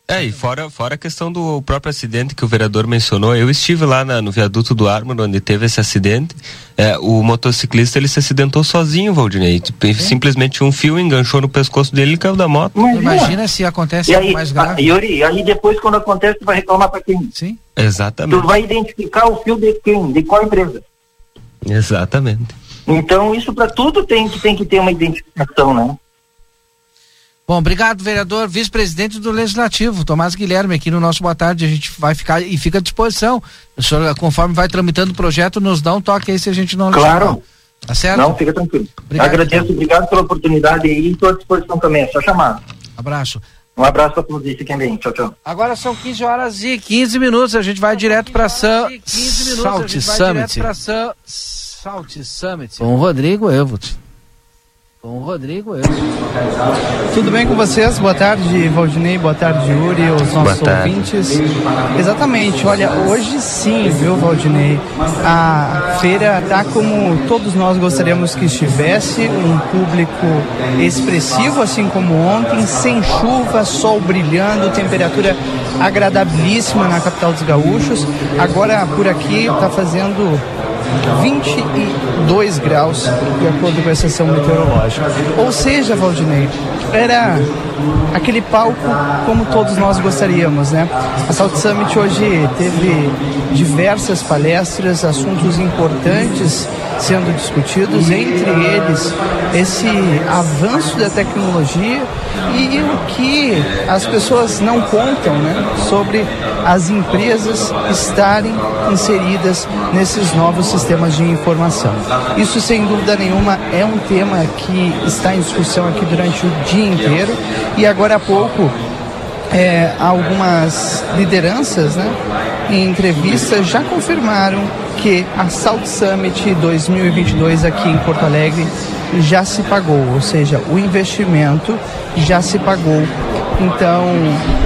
É, e fora, fora a questão do próprio acidente que o vereador mencionou, eu estive lá na, no viaduto do Ármor, onde teve esse acidente. É, o motociclista ele se acidentou sozinho, Valdinei. Tipo, simplesmente um fio enganchou no pescoço dele e caiu da moto. Imagina se acontece e algo mais grave. Yuri, aí depois quando acontece, tu vai reclamar para quem? Sim. Exatamente. Tu vai identificar o fio de quem? De qual empresa? Exatamente. Então isso para tudo tem que, tem que ter uma identificação, né? Bom, obrigado, vereador, vice-presidente do Legislativo, Tomás Guilherme, aqui no nosso Boa Tarde. A gente vai ficar e fica à disposição. O senhor, conforme vai tramitando o projeto, nos dá um toque aí se a gente não. Claro. Tá certo? Não, fica tranquilo. Obrigado, Agradeço, então. obrigado pela oportunidade e estou à disposição também. É só chamar. Abraço. Um abraço para todos e fiquem bem. Tchau, tchau. Agora são 15 horas e 15 minutos. A gente vai direto para São Salt Summit. Salt Summit. Com o Rodrigo Evot. Com o Rodrigo, eu. Tudo bem com vocês? Boa tarde, Valdinei. Boa tarde, Yuri, os nossos ouvintes. Exatamente, olha, hoje sim, viu, Valdinei? A feira tá como todos nós gostaríamos que estivesse, um público expressivo, assim como ontem, sem chuva, sol brilhando, temperatura agradabilíssima na capital dos gaúchos. Agora por aqui tá fazendo 22 graus, de acordo com a estação meteorológica. Ou seja, Valdinei, era aquele palco como todos nós gostaríamos, né? A South Summit hoje teve diversas palestras, assuntos importantes sendo discutidos, entre eles esse avanço da tecnologia e o que as pessoas não contam né, sobre as empresas estarem inseridas nesses novos sistemas de informação. Isso, sem dúvida nenhuma, é um tema que está em discussão aqui durante o dia inteiro e agora há pouco é, algumas lideranças né, em entrevistas já confirmaram que a South Summit 2022 aqui em Porto Alegre já se pagou, ou seja, o investimento já se pagou. Então,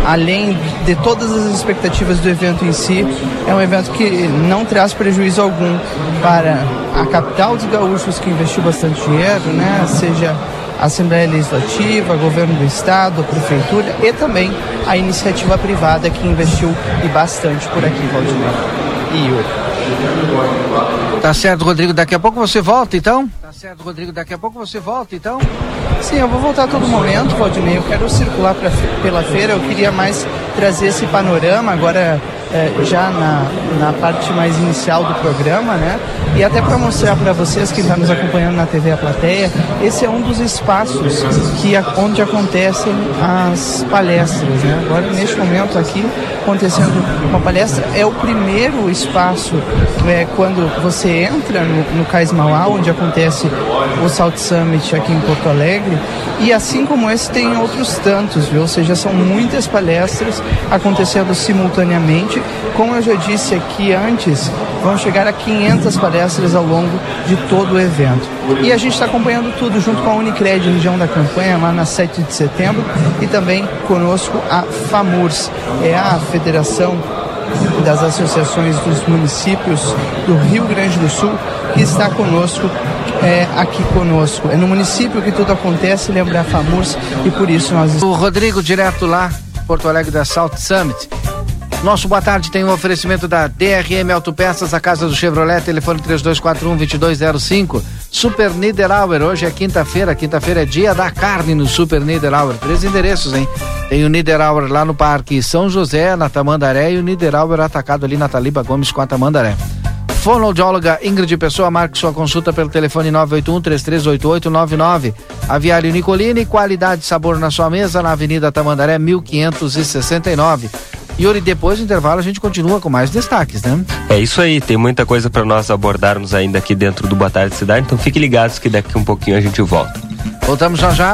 além de todas as expectativas do evento em si, é um evento que não traz prejuízo algum para a capital dos gaúchos, que investiu bastante dinheiro, né? seja a Assembleia Legislativa, governo do Estado, a Prefeitura e também a iniciativa privada que investiu e bastante por aqui, Valdemar e Yuri. Tá certo, Rodrigo. Daqui a pouco você volta, então? Certo, Rodrigo. Daqui a pouco você volta, então? Sim, eu vou voltar a todo momento, Valdinei. Eu quero circular pra, pela feira. Eu queria mais trazer esse panorama agora é, já na, na parte mais inicial do programa, né? E até para mostrar para vocês que está nos acompanhando na TV A Plateia, esse é um dos espaços que onde acontecem as palestras, né? Agora neste momento aqui acontecendo uma palestra é o primeiro espaço é, quando você entra no, no Cais Mauá, onde acontece o South Summit aqui em Porto Alegre, e assim como esse tem outros tantos, viu? Ou seja, são muitas palestras acontecendo simultaneamente como eu já disse aqui antes, vão chegar a 500 palestras ao longo de todo o evento. E a gente está acompanhando tudo junto com a Unicred, região da campanha, lá na 7 de setembro, e também conosco a FAMURS, é a Federação das Associações dos Municípios do Rio Grande do Sul, que está conosco é, aqui conosco. É no município que tudo acontece, lembra a FAMURS, e por isso nós... O Rodrigo, direto lá, Porto Alegre da South Summit. Nosso boa tarde tem um oferecimento da DRM Autopeças, a casa do Chevrolet, telefone 3241-2205. Super Niederauer, hoje é quinta-feira, quinta-feira é dia da carne no Super Niederauer. Três endereços, hein? Tem o Niederauer lá no Parque São José, na Tamandaré, e o Niederauer atacado ali na Taliba Gomes com a Tamandaré. Fonoaudióloga Ingrid Pessoa, marque sua consulta pelo telefone 981-338899. Aviário Nicolini, qualidade e sabor na sua mesa, na Avenida Tamandaré, 1569. Yuri, depois do intervalo a gente continua com mais destaques, né? É isso aí, tem muita coisa para nós abordarmos ainda aqui dentro do Boa Tarde Cidade, então fiquem ligados que daqui um pouquinho a gente volta. Voltamos já já.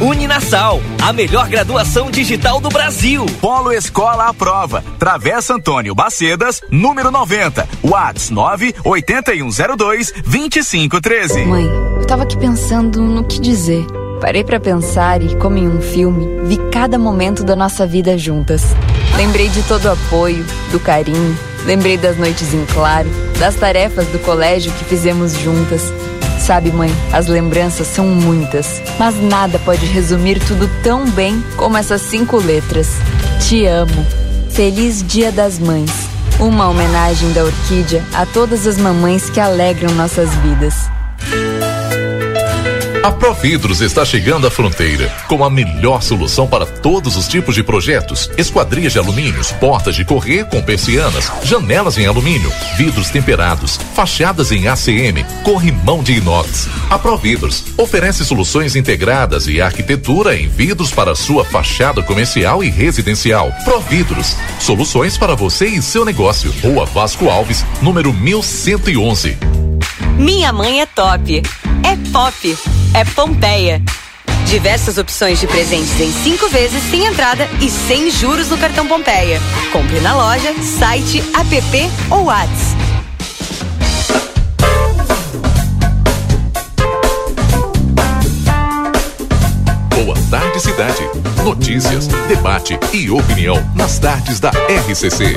Uninasal, a melhor graduação digital do Brasil. Polo Escola à Prova. Travessa Antônio Bacedas, número 90. Whats 98102 2513. Mãe, eu tava aqui pensando no que dizer. Parei pra pensar e, como em um filme, vi cada momento da nossa vida juntas. Lembrei de todo o apoio, do carinho, lembrei das noites em claro das tarefas do colégio que fizemos juntas. Sabe, mãe, as lembranças são muitas, mas nada pode resumir tudo tão bem como essas cinco letras. Te amo. Feliz Dia das Mães. Uma homenagem da Orquídea a todas as mamães que alegram nossas vidas. A Providros está chegando à fronteira com a melhor solução para todos os tipos de projetos: esquadrias de alumínios, portas de correr com persianas, janelas em alumínio, vidros temperados, fachadas em ACM, corrimão de inox. A Providros oferece soluções integradas e arquitetura em vidros para sua fachada comercial e residencial. Providros, soluções para você e seu negócio. Rua Vasco Alves, número 1111. Minha mãe é top. É pop. É Pompeia. Diversas opções de presentes em cinco vezes sem entrada e sem juros no cartão Pompeia. Compre na loja, site, app ou Whats. Boa tarde, cidade. Notícias, debate e opinião nas tardes da RCC.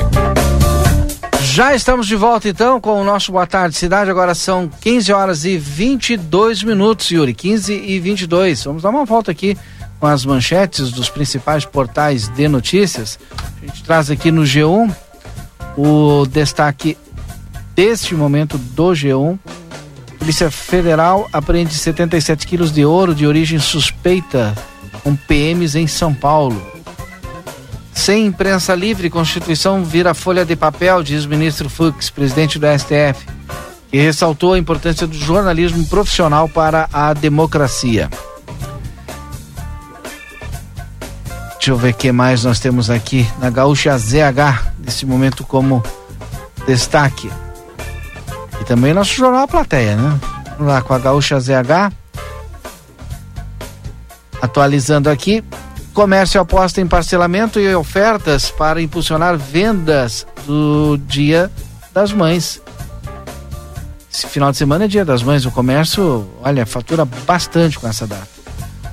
Já estamos de volta então com o nosso Boa Tarde Cidade. Agora são 15 horas e 22 minutos, Yuri. 15 e 22. Vamos dar uma volta aqui com as manchetes dos principais portais de notícias. A gente traz aqui no G1 o destaque deste momento do G1. Polícia Federal apreende 77 quilos de ouro de origem suspeita com PMs em São Paulo. Sem imprensa livre, Constituição vira folha de papel, diz o ministro Fux, presidente do STF, que ressaltou a importância do jornalismo profissional para a democracia. Deixa eu ver o que mais nós temos aqui na Gaúcha ZH, nesse momento como destaque. E também nosso jornal Plateia, né? Vamos lá com a Gaúcha ZH. Atualizando aqui, comércio aposta em parcelamento e ofertas para impulsionar vendas do Dia das Mães. Esse final de semana é Dia das Mães, o comércio, olha, fatura bastante com essa data.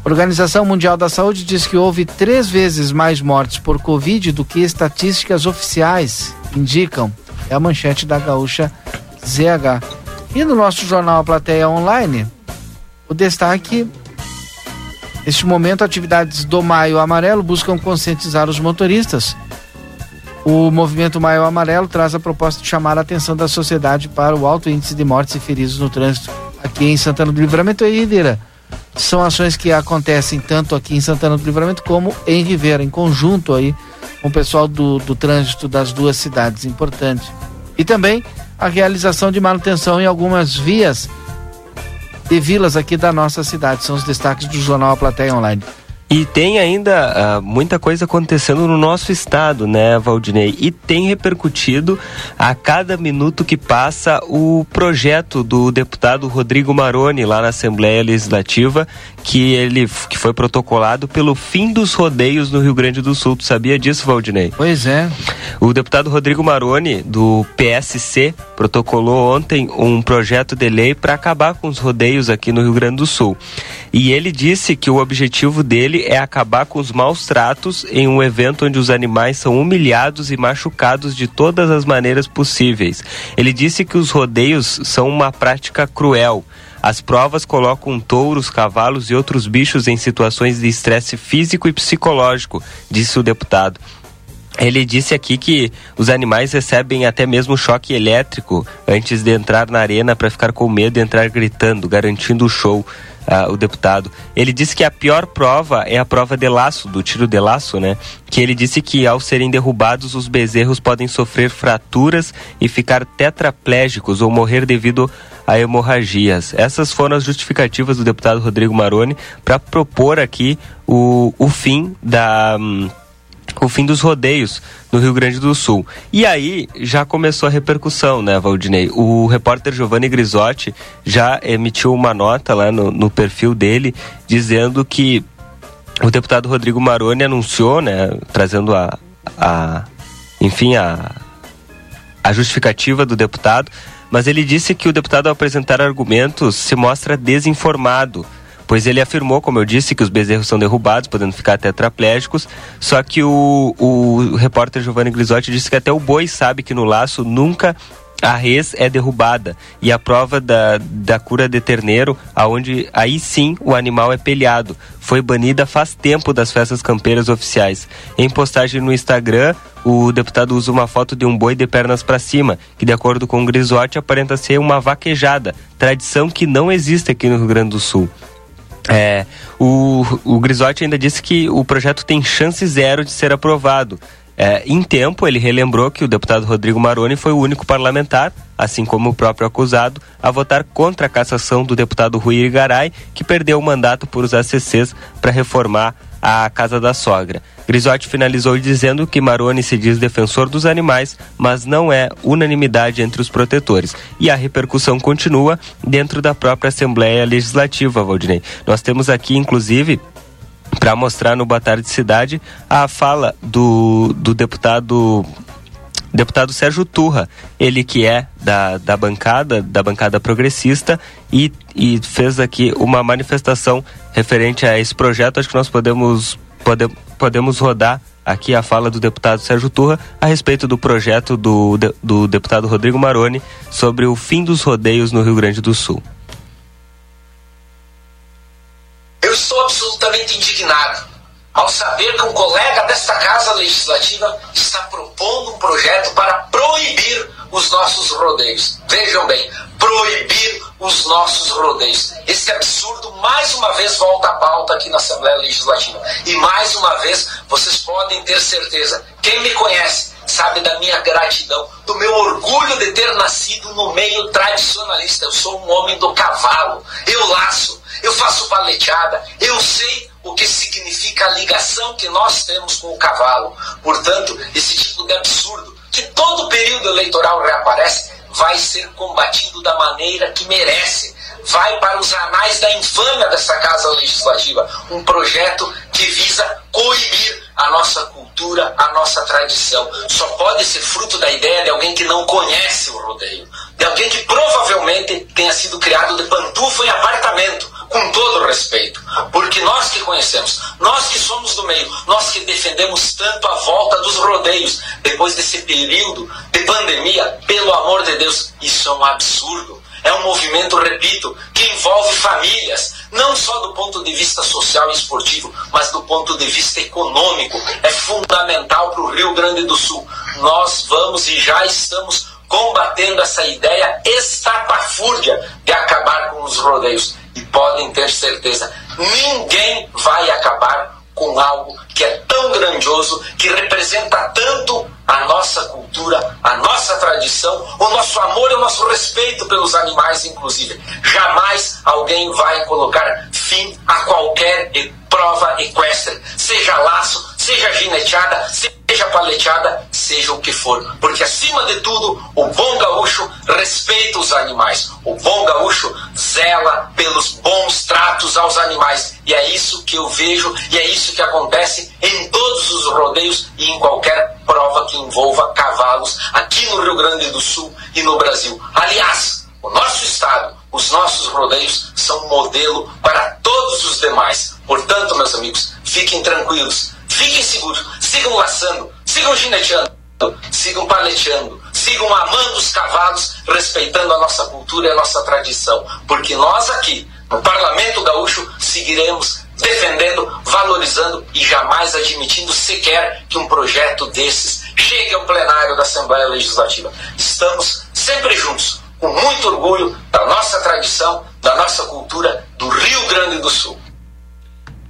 Organização Mundial da Saúde diz que houve três vezes mais mortes por Covid do que estatísticas oficiais indicam. É a manchete da gaúcha ZH. E no nosso jornal A Plateia Online, o destaque Neste momento, atividades do Maio Amarelo buscam conscientizar os motoristas. O movimento Maio Amarelo traz a proposta de chamar a atenção da sociedade para o alto índice de mortes e feridos no trânsito aqui em Santana do Livramento e Ribeira. São ações que acontecem tanto aqui em Santana do Livramento como em Rivera, em conjunto aí com o pessoal do, do trânsito das duas cidades, importante. E também a realização de manutenção em algumas vias de vilas aqui da nossa cidade. São os destaques do Jornal A Plateia Online. E tem ainda uh, muita coisa acontecendo no nosso estado, né, Valdinei? E tem repercutido a cada minuto que passa o projeto do deputado Rodrigo Maroni lá na Assembleia Legislativa, que ele que foi protocolado pelo fim dos rodeios no Rio Grande do Sul. Tu sabia disso, Valdinei? Pois é. O deputado Rodrigo Maroni, do PSC, protocolou ontem um projeto de lei para acabar com os rodeios aqui no Rio Grande do Sul. E ele disse que o objetivo dele é acabar com os maus tratos em um evento onde os animais são humilhados e machucados de todas as maneiras possíveis. Ele disse que os rodeios são uma prática cruel. As provas colocam touros, cavalos e outros bichos em situações de estresse físico e psicológico, disse o deputado. Ele disse aqui que os animais recebem até mesmo choque elétrico antes de entrar na arena para ficar com medo e entrar gritando, garantindo o show uh, o deputado. Ele disse que a pior prova é a prova de laço, do tiro de laço, né? Que ele disse que ao serem derrubados, os bezerros podem sofrer fraturas e ficar tetraplégicos ou morrer devido a hemorragias. Essas foram as justificativas do deputado Rodrigo Maroni para propor aqui o, o fim da. Hum, o fim dos rodeios no Rio Grande do Sul. E aí já começou a repercussão, né, Valdinei? O repórter Giovanni Grisotti já emitiu uma nota lá no, no perfil dele dizendo que o deputado Rodrigo Maroni anunciou, né, trazendo a, a enfim, a, a justificativa do deputado, mas ele disse que o deputado ao apresentar argumentos se mostra desinformado pois ele afirmou, como eu disse, que os bezerros são derrubados, podendo ficar tetraplégicos, só que o, o repórter Giovanni Grisotti disse que até o boi sabe que no laço nunca a res é derrubada e a prova da, da cura de terneiro, aonde aí sim o animal é pelhado, foi banida faz tempo das festas campeiras oficiais. Em postagem no Instagram, o deputado usa uma foto de um boi de pernas para cima, que de acordo com o Grisotti aparenta ser uma vaquejada, tradição que não existe aqui no Rio Grande do Sul. É, o, o Grisotti ainda disse que o projeto tem chance zero de ser aprovado. É, em tempo, ele relembrou que o deputado Rodrigo Maroni foi o único parlamentar, assim como o próprio acusado, a votar contra a cassação do deputado Rui Irigaray, que perdeu o mandato por usar CCs para reformar a casa da sogra. Grisotti finalizou dizendo que Maroni se diz defensor dos animais, mas não é unanimidade entre os protetores. E a repercussão continua dentro da própria Assembleia Legislativa, Valdinei. Nós temos aqui, inclusive, para mostrar no Boa Tarde Cidade a fala do, do deputado deputado Sérgio Turra, ele que é da, da bancada, da bancada progressista e, e fez aqui uma manifestação referente a esse projeto. Acho que nós podemos, pode, podemos rodar aqui a fala do deputado Sérgio Turra a respeito do projeto do, do deputado Rodrigo Maroni sobre o fim dos rodeios no Rio Grande do Sul. Eu estou absolutamente indignado ao saber que um colega desta Casa Legislativa está propondo um projeto para proibir os nossos rodeios. Vejam bem, proibir os nossos rodeios. Esse absurdo mais uma vez volta à pauta aqui na Assembleia Legislativa. E mais uma vez vocês podem ter certeza, quem me conhece sabe da minha gratidão, do meu orgulho de ter nascido no meio tradicionalista. Eu sou um homem do cavalo. Eu laço, eu faço paleteada, eu sei o que significa a ligação que nós temos com o cavalo. Portanto, esse tipo de absurdo, que todo período eleitoral reaparece, vai ser combatido da maneira que merece. Vai para os anais da infâmia dessa Casa Legislativa. Um projeto que visa coibir a nossa cultura, a nossa tradição. Só pode ser fruto da ideia de alguém que não conhece o rodeio. De alguém que provavelmente tenha sido criado de pantufa em apartamento com todo respeito, porque nós que conhecemos, nós que somos do meio, nós que defendemos tanto a volta dos rodeios depois desse período de pandemia, pelo amor de Deus, isso é um absurdo. É um movimento, repito, que envolve famílias, não só do ponto de vista social e esportivo, mas do ponto de vista econômico. É fundamental para o Rio Grande do Sul. Nós vamos e já estamos combatendo essa ideia estapafúrdia de acabar com os rodeios. E podem ter certeza, ninguém vai acabar com algo que é tão grandioso, que representa tanto a nossa cultura, a nossa tradição, o nosso amor e o nosso respeito pelos animais, inclusive. Jamais alguém vai colocar fim a qualquer prova equestre, seja laço, seja gineteada, seja paleteada, seja o que for. Porque acima de tudo, o bom gaúcho respeita os animais. O bom gaúcho zela pelos bons tratos aos animais. E é isso que eu vejo e é isso que acontece em todos os rodeios e em qualquer prova que envolva cavalos aqui no Rio Grande do Sul e no Brasil. Aliás, o nosso estado, os nossos rodeios são modelo para todos os demais. Portanto, meus amigos, fiquem tranquilos Fiquem seguros, sigam laçando, sigam gineteando, sigam paleteando, sigam amando os cavalos, respeitando a nossa cultura e a nossa tradição. Porque nós aqui, no Parlamento Gaúcho, seguiremos defendendo, valorizando e jamais admitindo sequer que um projeto desses chegue ao plenário da Assembleia Legislativa. Estamos sempre juntos, com muito orgulho da nossa tradição, da nossa cultura do Rio Grande do Sul.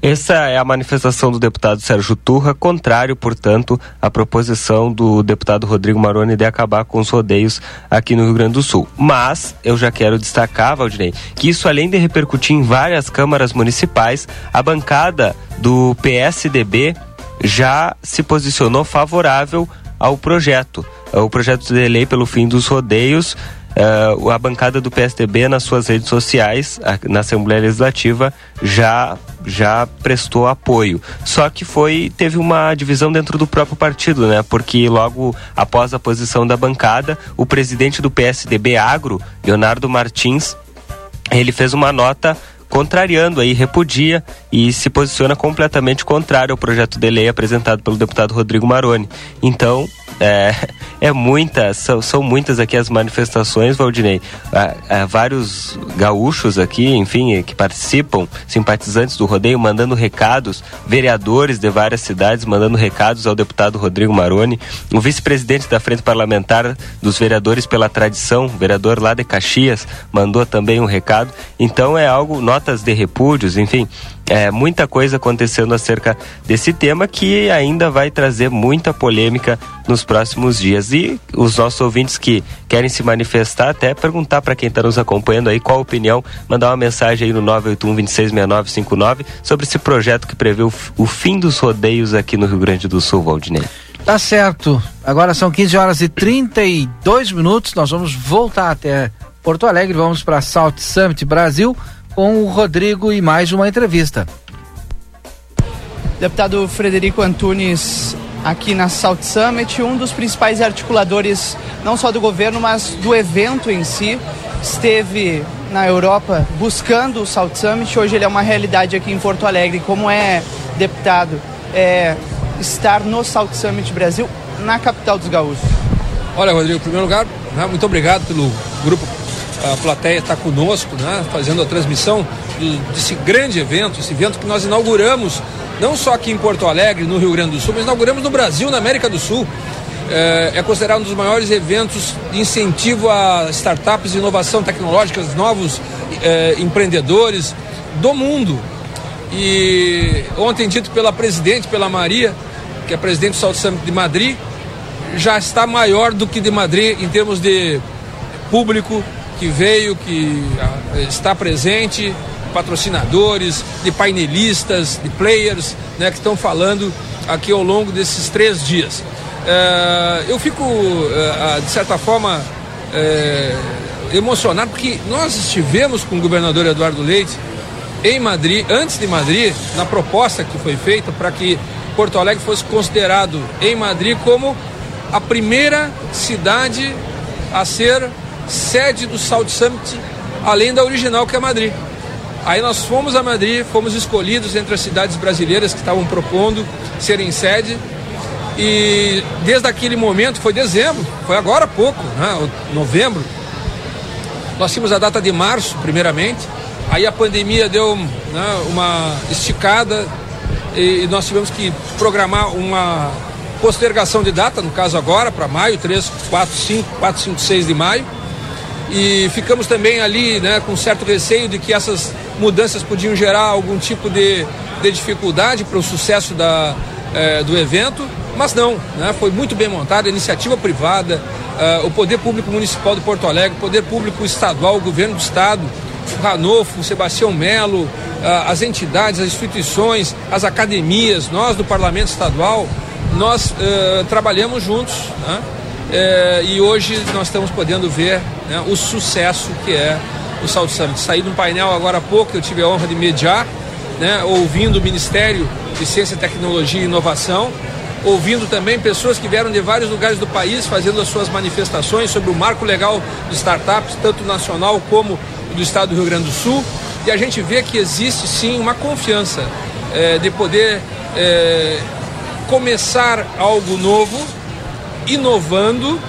Essa é a manifestação do deputado Sérgio Turra, contrário, portanto, à proposição do deputado Rodrigo Maroni de acabar com os rodeios aqui no Rio Grande do Sul. Mas eu já quero destacar, Valdinei, que isso além de repercutir em várias câmaras municipais, a bancada do PSDB já se posicionou favorável ao projeto. O projeto de lei pelo fim dos rodeios Uh, a bancada do PSDB nas suas redes sociais, na Assembleia Legislativa, já já prestou apoio. Só que foi teve uma divisão dentro do próprio partido, né? Porque logo após a posição da bancada, o presidente do PSDB Agro, Leonardo Martins, ele fez uma nota contrariando aí, repudia e se posiciona completamente contrário ao projeto de lei apresentado pelo deputado Rodrigo Maroni. Então, é, é muita, são, são muitas aqui as manifestações, Valdinei. Há, há vários gaúchos aqui, enfim, que participam, simpatizantes do rodeio, mandando recados, vereadores de várias cidades mandando recados ao deputado Rodrigo Maroni, o vice-presidente da Frente Parlamentar dos Vereadores pela Tradição, vereador lá de Caxias, mandou também um recado. Então é algo, notas de repúdios, enfim, é, muita coisa acontecendo acerca desse tema que ainda vai trazer muita polêmica nos próximos dias. E os nossos ouvintes que querem se manifestar, até perguntar para quem está nos acompanhando aí qual a opinião, mandar uma mensagem aí no 981 266959 sobre esse projeto que prevê o, o fim dos rodeios aqui no Rio Grande do Sul, Valdinei. Tá certo. Agora são 15 horas e 32 minutos. Nós vamos voltar até Porto Alegre, vamos para Salt Summit Brasil com o Rodrigo e mais uma entrevista. Deputado Frederico Antunes, aqui na South Summit, um dos principais articuladores, não só do governo, mas do evento em si, esteve na Europa buscando o South Summit. Hoje ele é uma realidade aqui em Porto Alegre. Como é, deputado, é, estar no South Summit Brasil, na capital dos gaúchos? Olha, Rodrigo, em primeiro lugar, né, muito obrigado pelo grupo a plateia está conosco, né, fazendo a transmissão desse grande evento, esse evento que nós inauguramos, não só aqui em Porto Alegre, no Rio Grande do Sul, mas inauguramos no Brasil, na América do Sul. É, é considerado um dos maiores eventos de incentivo a startups, inovação tecnológica, novos é, empreendedores do mundo. E ontem dito pela presidente, pela Maria, que é presidente do South Summit de Madrid, já está maior do que de Madrid em termos de público, que veio, que ah, está presente, patrocinadores, de painelistas, de players, né, que estão falando aqui ao longo desses três dias. É, eu fico, é, de certa forma, é, emocionado porque nós estivemos com o governador Eduardo Leite em Madrid, antes de Madrid, na proposta que foi feita para que Porto Alegre fosse considerado em Madrid como a primeira cidade a ser sede do Salt Summit, além da original que é Madrid. Aí nós fomos a Madrid, fomos escolhidos entre as cidades brasileiras que estavam propondo serem sede. E desde aquele momento, foi dezembro, foi agora há pouco, né, novembro, nós tínhamos a data de março, primeiramente. Aí a pandemia deu né, uma esticada e nós tivemos que programar uma postergação de data, no caso agora, para maio, 3, 4, 5, 4, 5, 6 de maio e ficamos também ali né, com certo receio de que essas mudanças podiam gerar algum tipo de, de dificuldade para o sucesso da, eh, do evento, mas não, né, foi muito bem montada, iniciativa privada, eh, o Poder Público Municipal de Porto Alegre, o Poder Público Estadual, o Governo do Estado, o Ranolfo, o Sebastião Melo, eh, as entidades, as instituições, as academias, nós do Parlamento Estadual, nós trabalhamos juntos, né? É, e hoje nós estamos podendo ver né, o sucesso que é o Salt Summit. Saí de um painel agora há pouco, eu tive a honra de mediar, né, ouvindo o Ministério de Ciência, Tecnologia e Inovação, ouvindo também pessoas que vieram de vários lugares do país fazendo as suas manifestações sobre o marco legal de startups, tanto nacional como do estado do Rio Grande do Sul. E a gente vê que existe sim uma confiança é, de poder é, começar algo novo inovando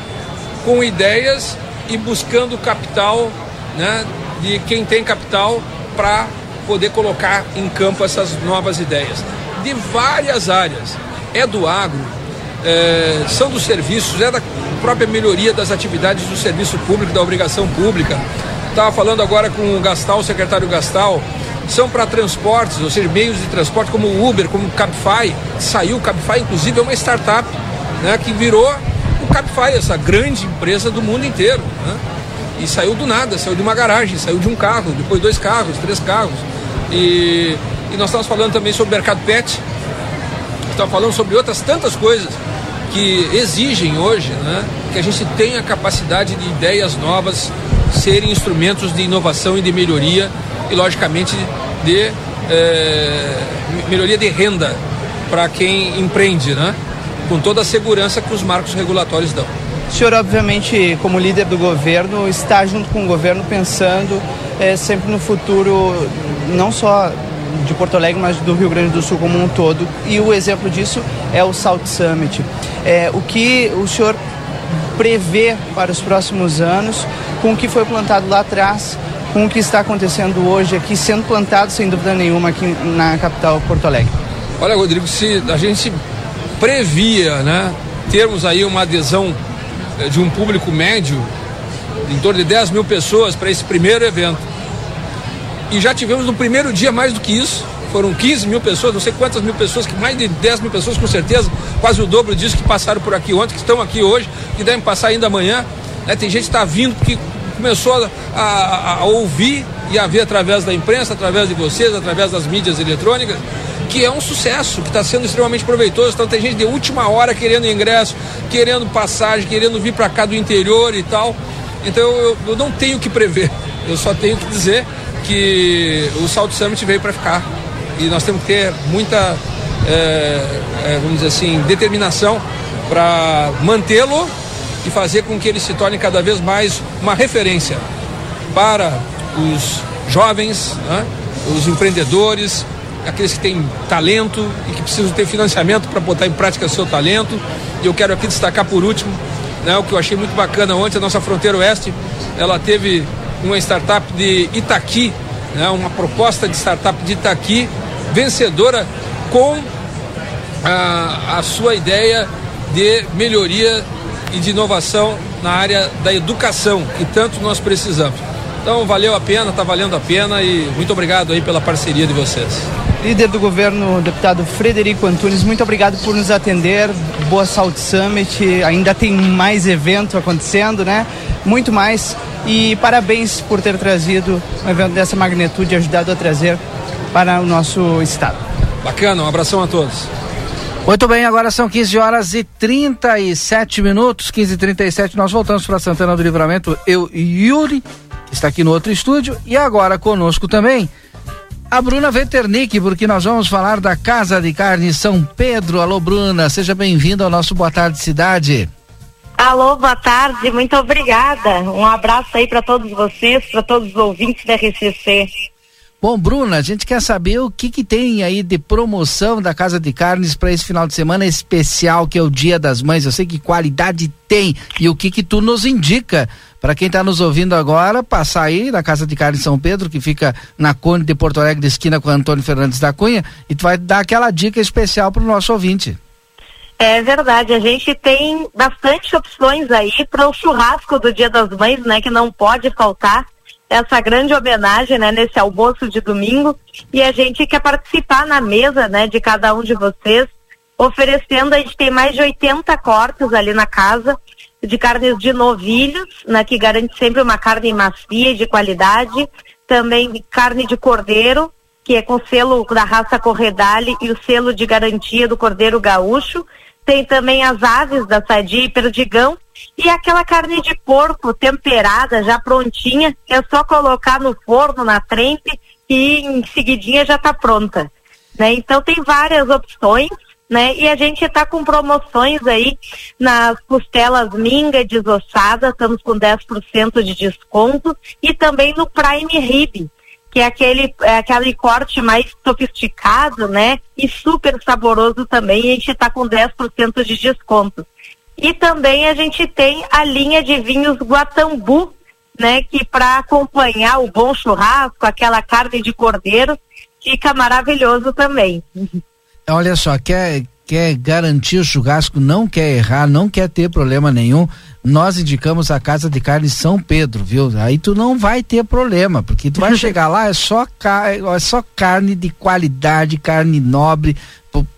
com ideias e buscando capital né, de quem tem capital para poder colocar em campo essas novas ideias. De várias áreas. É do agro, é, são dos serviços, é da própria melhoria das atividades do serviço público, da obrigação pública. Estava falando agora com o Gastal, o secretário Gastal, são para transportes, ou seja, meios de transporte como o Uber, como o Cabify. Saiu o Cabify, inclusive, é uma startup né, que virou o Cabify, essa grande empresa do mundo inteiro. Né? E saiu do nada, saiu de uma garagem, saiu de um carro, depois dois carros, três carros. E, e nós estamos falando também sobre o mercado pet, estamos falando sobre outras tantas coisas que exigem hoje né, que a gente tenha capacidade de ideias novas serem instrumentos de inovação e de melhoria e, logicamente, de é, melhoria de renda para quem empreende, né? Com toda a segurança que os marcos regulatórios dão. O senhor, obviamente, como líder do governo, está junto com o governo pensando é, sempre no futuro, não só de Porto Alegre, mas do Rio Grande do Sul como um todo. E o exemplo disso é o Salt Summit. É, o que o senhor prevê para os próximos anos com o que foi plantado lá atrás, com o que está acontecendo hoje aqui, sendo plantado sem dúvida nenhuma aqui na capital Porto Alegre? Olha, Rodrigo, se a gente previa, né, termos aí uma adesão eh, de um público médio em torno de 10 mil pessoas para esse primeiro evento. E já tivemos no primeiro dia mais do que isso. Foram 15 mil pessoas, não sei quantas mil pessoas, que mais de 10 mil pessoas com certeza, quase o dobro disso que passaram por aqui ontem, que estão aqui hoje, que devem passar ainda amanhã. Né? Tem gente que está vindo porque começou a, a, a ouvir e a ver através da imprensa, através de vocês, através das mídias eletrônicas, que é um sucesso, que está sendo extremamente proveitoso. Então tem gente de última hora querendo ingresso, querendo passagem, querendo vir para cá do interior e tal. Então eu, eu não tenho que prever, eu só tenho que dizer que o Salt Summit veio para ficar. E nós temos que ter muita, é, é, vamos dizer assim, determinação para mantê-lo e fazer com que ele se torne cada vez mais uma referência para os jovens, né, os empreendedores, aqueles que têm talento e que precisam ter financiamento para botar em prática seu talento. E eu quero aqui destacar por último né, o que eu achei muito bacana ontem, a nossa fronteira oeste, ela teve uma startup de Itaqui, né, uma proposta de startup de Itaqui, vencedora com a, a sua ideia de melhoria e de inovação na área da educação, que tanto nós precisamos. Então valeu a pena, está valendo a pena e muito obrigado aí pela parceria de vocês. Líder do governo, deputado Frederico Antunes, muito obrigado por nos atender. Boa Salt Summit, ainda tem mais evento acontecendo, né? Muito mais. E parabéns por ter trazido um evento dessa magnitude e ajudado a trazer para o nosso estado. Bacana, um abração a todos. Muito bem, agora são 15 horas e 37 minutos, 15 e 37 nós voltamos para Santana do Livramento, eu e Yuri, está aqui no outro estúdio, e agora conosco também a Bruna Veternick, porque nós vamos falar da Casa de Carne São Pedro. Alô, Bruna, seja bem-vinda ao nosso Boa Tarde Cidade. Alô, boa tarde, muito obrigada. Um abraço aí para todos vocês, para todos os ouvintes da RCC. Bom, Bruna, a gente quer saber o que, que tem aí de promoção da Casa de Carnes para esse final de semana especial, que é o Dia das Mães. Eu sei que qualidade tem e o que que tu nos indica para quem está nos ouvindo agora, passar aí na Casa de Carne São Pedro, que fica na Conde de Porto Alegre, de esquina com Antônio Fernandes da Cunha, e tu vai dar aquela dica especial para o nosso ouvinte. É verdade, a gente tem bastante opções aí para o churrasco do Dia das Mães, né, que não pode faltar essa grande homenagem, né, nesse almoço de domingo, e a gente quer participar na mesa, né, de cada um de vocês, oferecendo, a gente tem mais de 80 cortes ali na casa, de carnes de novilhos, né, que garante sempre uma carne macia e de qualidade. Também carne de cordeiro, que é com selo da raça Corredale e o selo de garantia do Cordeiro Gaúcho. Tem também as aves da Sadia e Perdigão. E aquela carne de porco temperada, já prontinha, é só colocar no forno, na trempe, e em seguidinha já está pronta. Né? Então tem várias opções né? E a gente está com promoções aí nas costelas minga desossada, estamos com 10% de desconto e também no Prime Rib, que é aquele, é aquele corte mais sofisticado, né? E super saboroso também, e a gente está com 10% de desconto. E também a gente tem a linha de vinhos Guatambu, né? Que para acompanhar o bom churrasco, aquela carne de cordeiro, fica maravilhoso também. Olha só, quer, quer garantir o churrasco, não quer errar, não quer ter problema nenhum, nós indicamos a Casa de Carne São Pedro, viu? Aí tu não vai ter problema, porque tu vai chegar lá, é só, é só carne de qualidade, carne nobre,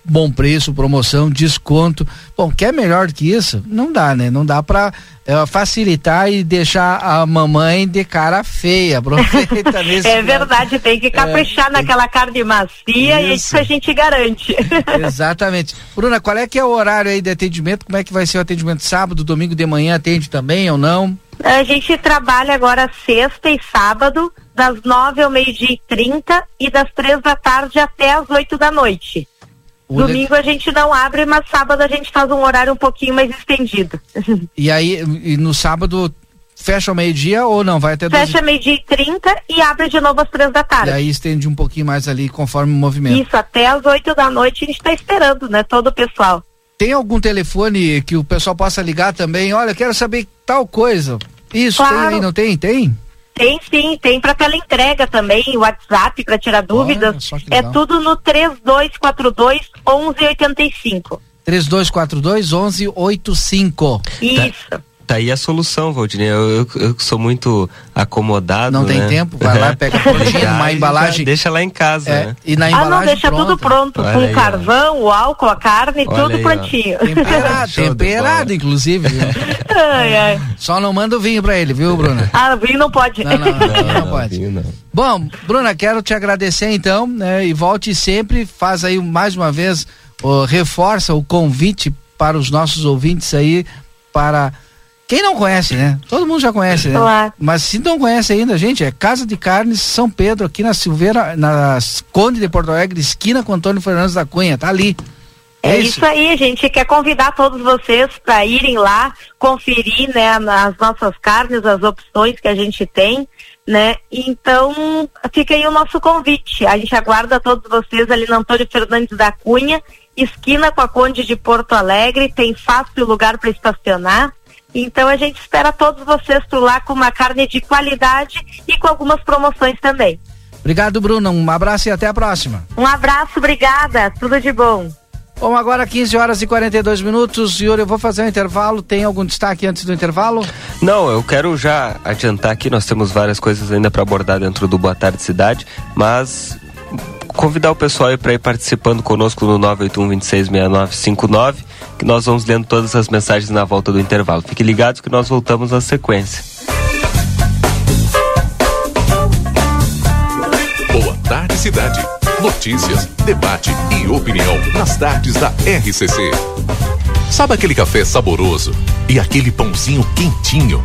bom preço, promoção, desconto. Bom, quer melhor do que isso? Não dá, né? Não dá para é, facilitar e deixar a mamãe de cara feia. Aproveita nesse É verdade, tem que caprichar é, naquela carne macia isso. e isso a gente garante. Exatamente. Bruna, qual é que é o horário aí de atendimento? Como é que vai ser o atendimento sábado, domingo de manhã? Atende também ou não? A gente trabalha agora sexta e sábado, das nove ao meio-dia e trinta e das três da tarde até as oito da noite. Domingo a gente não abre, mas sábado a gente faz um horário um pouquinho mais estendido. E aí, e no sábado fecha ao meio-dia ou não? Vai até 12 Fecha meio-dia e 30 e abre de novo às três da E tarde. aí estende um pouquinho mais ali conforme o movimento. Isso, até às 8 da noite a gente está esperando, né? Todo o pessoal. Tem algum telefone que o pessoal possa ligar também? Olha, eu quero saber tal coisa. Isso, Claro. tem aí, não tem? Tem? Tem sim, tem para tela entrega também, WhatsApp para tirar dúvidas. É tudo no 3242 1185. 3242 1185. Isso. Tá aí a solução, Valdinei. Eu, eu, eu sou muito acomodado. Não tem né? tempo, vai lá, pega prontinho, uma embalagem. Deixa lá em casa, É, né? E na Ah, embalagem não, deixa tudo pronto, Olha com aí, ó. carvão, o álcool, a carne, Olha tudo aí, ó. prontinho. Temperado, temperado, inclusive. ai, ai. Só não manda o vinho pra ele, viu, Bruna? Ah, vinho não pode. Não, não, não, não pode. vinho não. Bom, Bruna, quero te agradecer então, né? E volte sempre, faz aí mais uma vez, ó, reforça o convite para os nossos ouvintes aí, para quem não conhece, né? Todo mundo já conhece, né? Claro. Mas se não conhece ainda, gente, é Casa de Carnes São Pedro, aqui na Silveira, na Conde de Porto Alegre, esquina com Antônio Fernandes da Cunha, tá ali. É isso aí, a gente quer convidar todos vocês para irem lá conferir, né, as nossas carnes, as opções que a gente tem, né? Então, fica aí o nosso convite. A gente aguarda todos vocês ali na Antônio Fernandes da Cunha, esquina com a Conde de Porto Alegre, tem fácil lugar para estacionar. Então a gente espera todos vocês por lá com uma carne de qualidade e com algumas promoções também. Obrigado, Bruna. Um abraço e até a próxima. Um abraço, obrigada, tudo de bom. Bom, agora 15 horas e 42 minutos. Yuri, eu vou fazer um intervalo. Tem algum destaque antes do intervalo? Não, eu quero já adiantar aqui, nós temos várias coisas ainda para abordar dentro do Boa Tarde Cidade, mas convidar o pessoal aí para ir participando conosco no 981 266959, que nós vamos lendo todas as mensagens na volta do intervalo. Fiquem ligados que nós voltamos à sequência. Boa Tarde Cidade. Notícias, debate e opinião nas tardes da RCC. Sabe aquele café saboroso e aquele pãozinho quentinho?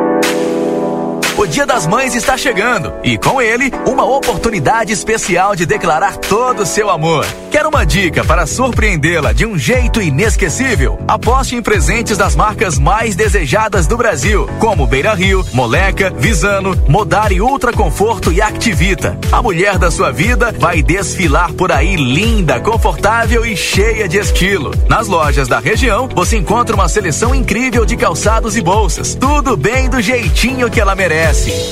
O Dia das Mães está chegando e com ele uma oportunidade especial de declarar todo o seu amor. Quer uma dica para surpreendê-la de um jeito inesquecível? Aposte em presentes das marcas mais desejadas do Brasil, como Beira Rio, Moleca, Visano, Modari Ultra Conforto e Activita. A mulher da sua vida vai desfilar por aí linda, confortável e cheia de estilo. Nas lojas da região, você encontra uma seleção incrível de calçados e bolsas. Tudo bem do jeitinho que ela merece assim.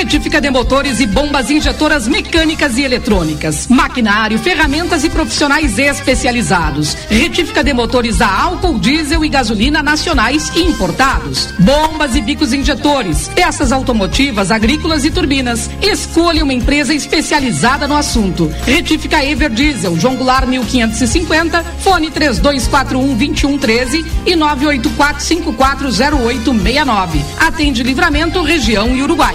Retífica de motores e bombas injetoras mecânicas e eletrônicas, maquinário, ferramentas e profissionais especializados. Retífica de motores a álcool, diesel e gasolina nacionais e importados. Bombas e bicos injetores, peças automotivas, agrícolas e turbinas. Escolha uma empresa especializada no assunto. Retífica Everdiesel, João Goulart 1550, fone 3241 2113 e 984540869. Atende Livramento, região e Uruguai.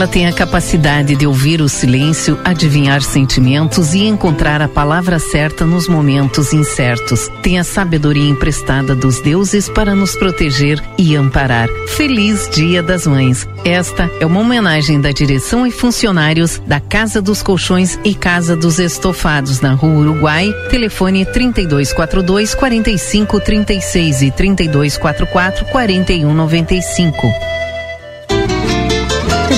Ela tem a capacidade de ouvir o silêncio, adivinhar sentimentos e encontrar a palavra certa nos momentos incertos. Tem a sabedoria emprestada dos deuses para nos proteger e amparar. Feliz Dia das Mães. Esta é uma homenagem da direção e funcionários da Casa dos Colchões e Casa dos Estofados na Rua Uruguai. Telefone 3242 4536 e 3244 4195.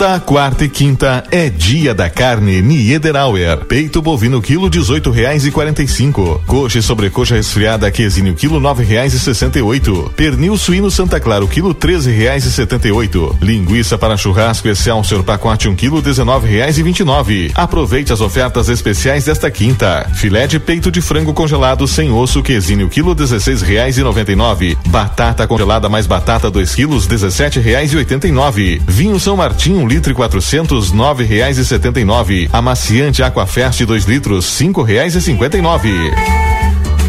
Toda quarta e quinta é dia da carne Niederauer. Peito bovino quilo dezoito reais e quarenta e cinco. Coxa e sobrecoxa resfriada quesinho quilo nove reais e sessenta e oito. Pernil suíno Santa Clara quilo treze reais e setenta e oito. Linguiça para churrasco Excelsior pacote um quilo dezenove reais e vinte e nove. Aproveite as ofertas especiais desta quinta. Filé de peito de frango congelado sem osso quesinho quilo dezesseis reais e noventa e nove. Batata congelada mais batata dois quilos dezessete reais e oitenta e nove. Vinho São Martinho litro e quatrocentos nove reais e setenta e nove. Amaciante Aquafest dois litros cinco reais e cinquenta e nove.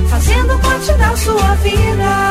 Fazendo parte da sua vida.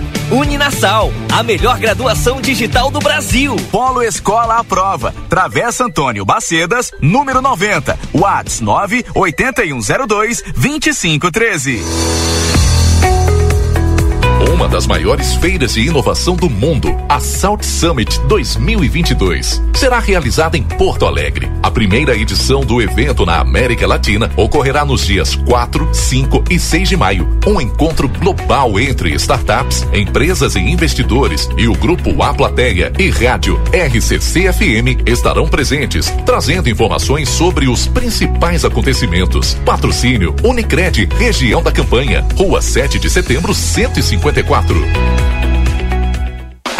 Uninasal, a melhor graduação digital do Brasil. Polo Escola à Prova. Travessa Antônio Bacedas, número 90. Whats 9 8102 2513 uma das maiores feiras de inovação do mundo, a Salt Summit 2022. Será realizada em Porto Alegre. A primeira edição do evento na América Latina ocorrerá nos dias 4, 5 e 6 de maio. Um encontro global entre startups, empresas e investidores e o grupo A Plateia e rádio RCC FM estarão presentes, trazendo informações sobre os principais acontecimentos. Patrocínio Unicred, região da campanha, Rua 7 de Setembro, 154 quatro.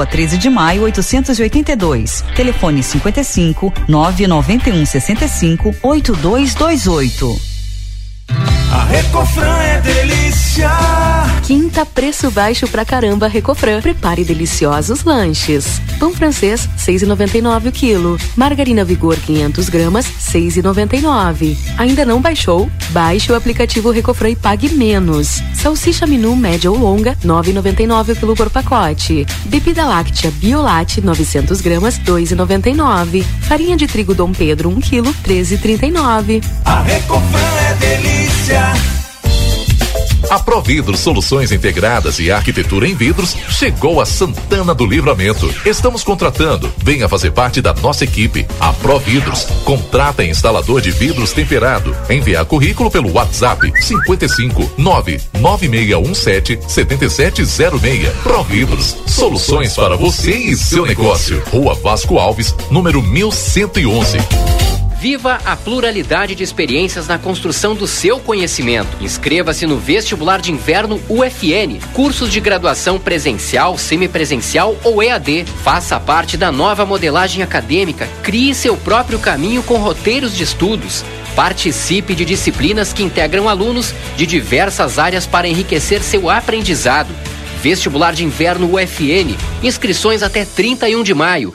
Rua 13 de Maio, 882. Telefone 55 991 65 8228. A Recofran é delícia. Quinta preço baixo pra caramba Recofran. Prepare deliciosos lanches. Pão francês 6,99 o quilo. Margarina Vigor 500 gramas 6,99. Ainda não baixou? Baixe o aplicativo Recofran e pague menos. Salsicha Minu média ou longa 9,99 o quilo por pacote. Bebida láctea Biolate 900 gramas 2,99. Farinha de trigo Dom Pedro 1 quilo 13,39. A Recofran é delícia. A Providros Soluções Integradas e Arquitetura em Vidros chegou a Santana do Livramento. Estamos contratando. Venha fazer parte da nossa equipe. A Providros contrata instalador de vidros temperado. Enviar currículo pelo WhatsApp 55 99617 7706. Providros Soluções para você e seu negócio. Rua Vasco Alves, número 1111. Viva a pluralidade de experiências na construção do seu conhecimento. Inscreva-se no Vestibular de Inverno UFN. Cursos de graduação presencial, semipresencial ou EAD. Faça parte da nova modelagem acadêmica. Crie seu próprio caminho com roteiros de estudos. Participe de disciplinas que integram alunos de diversas áreas para enriquecer seu aprendizado. Vestibular de Inverno UFN. Inscrições até 31 de maio.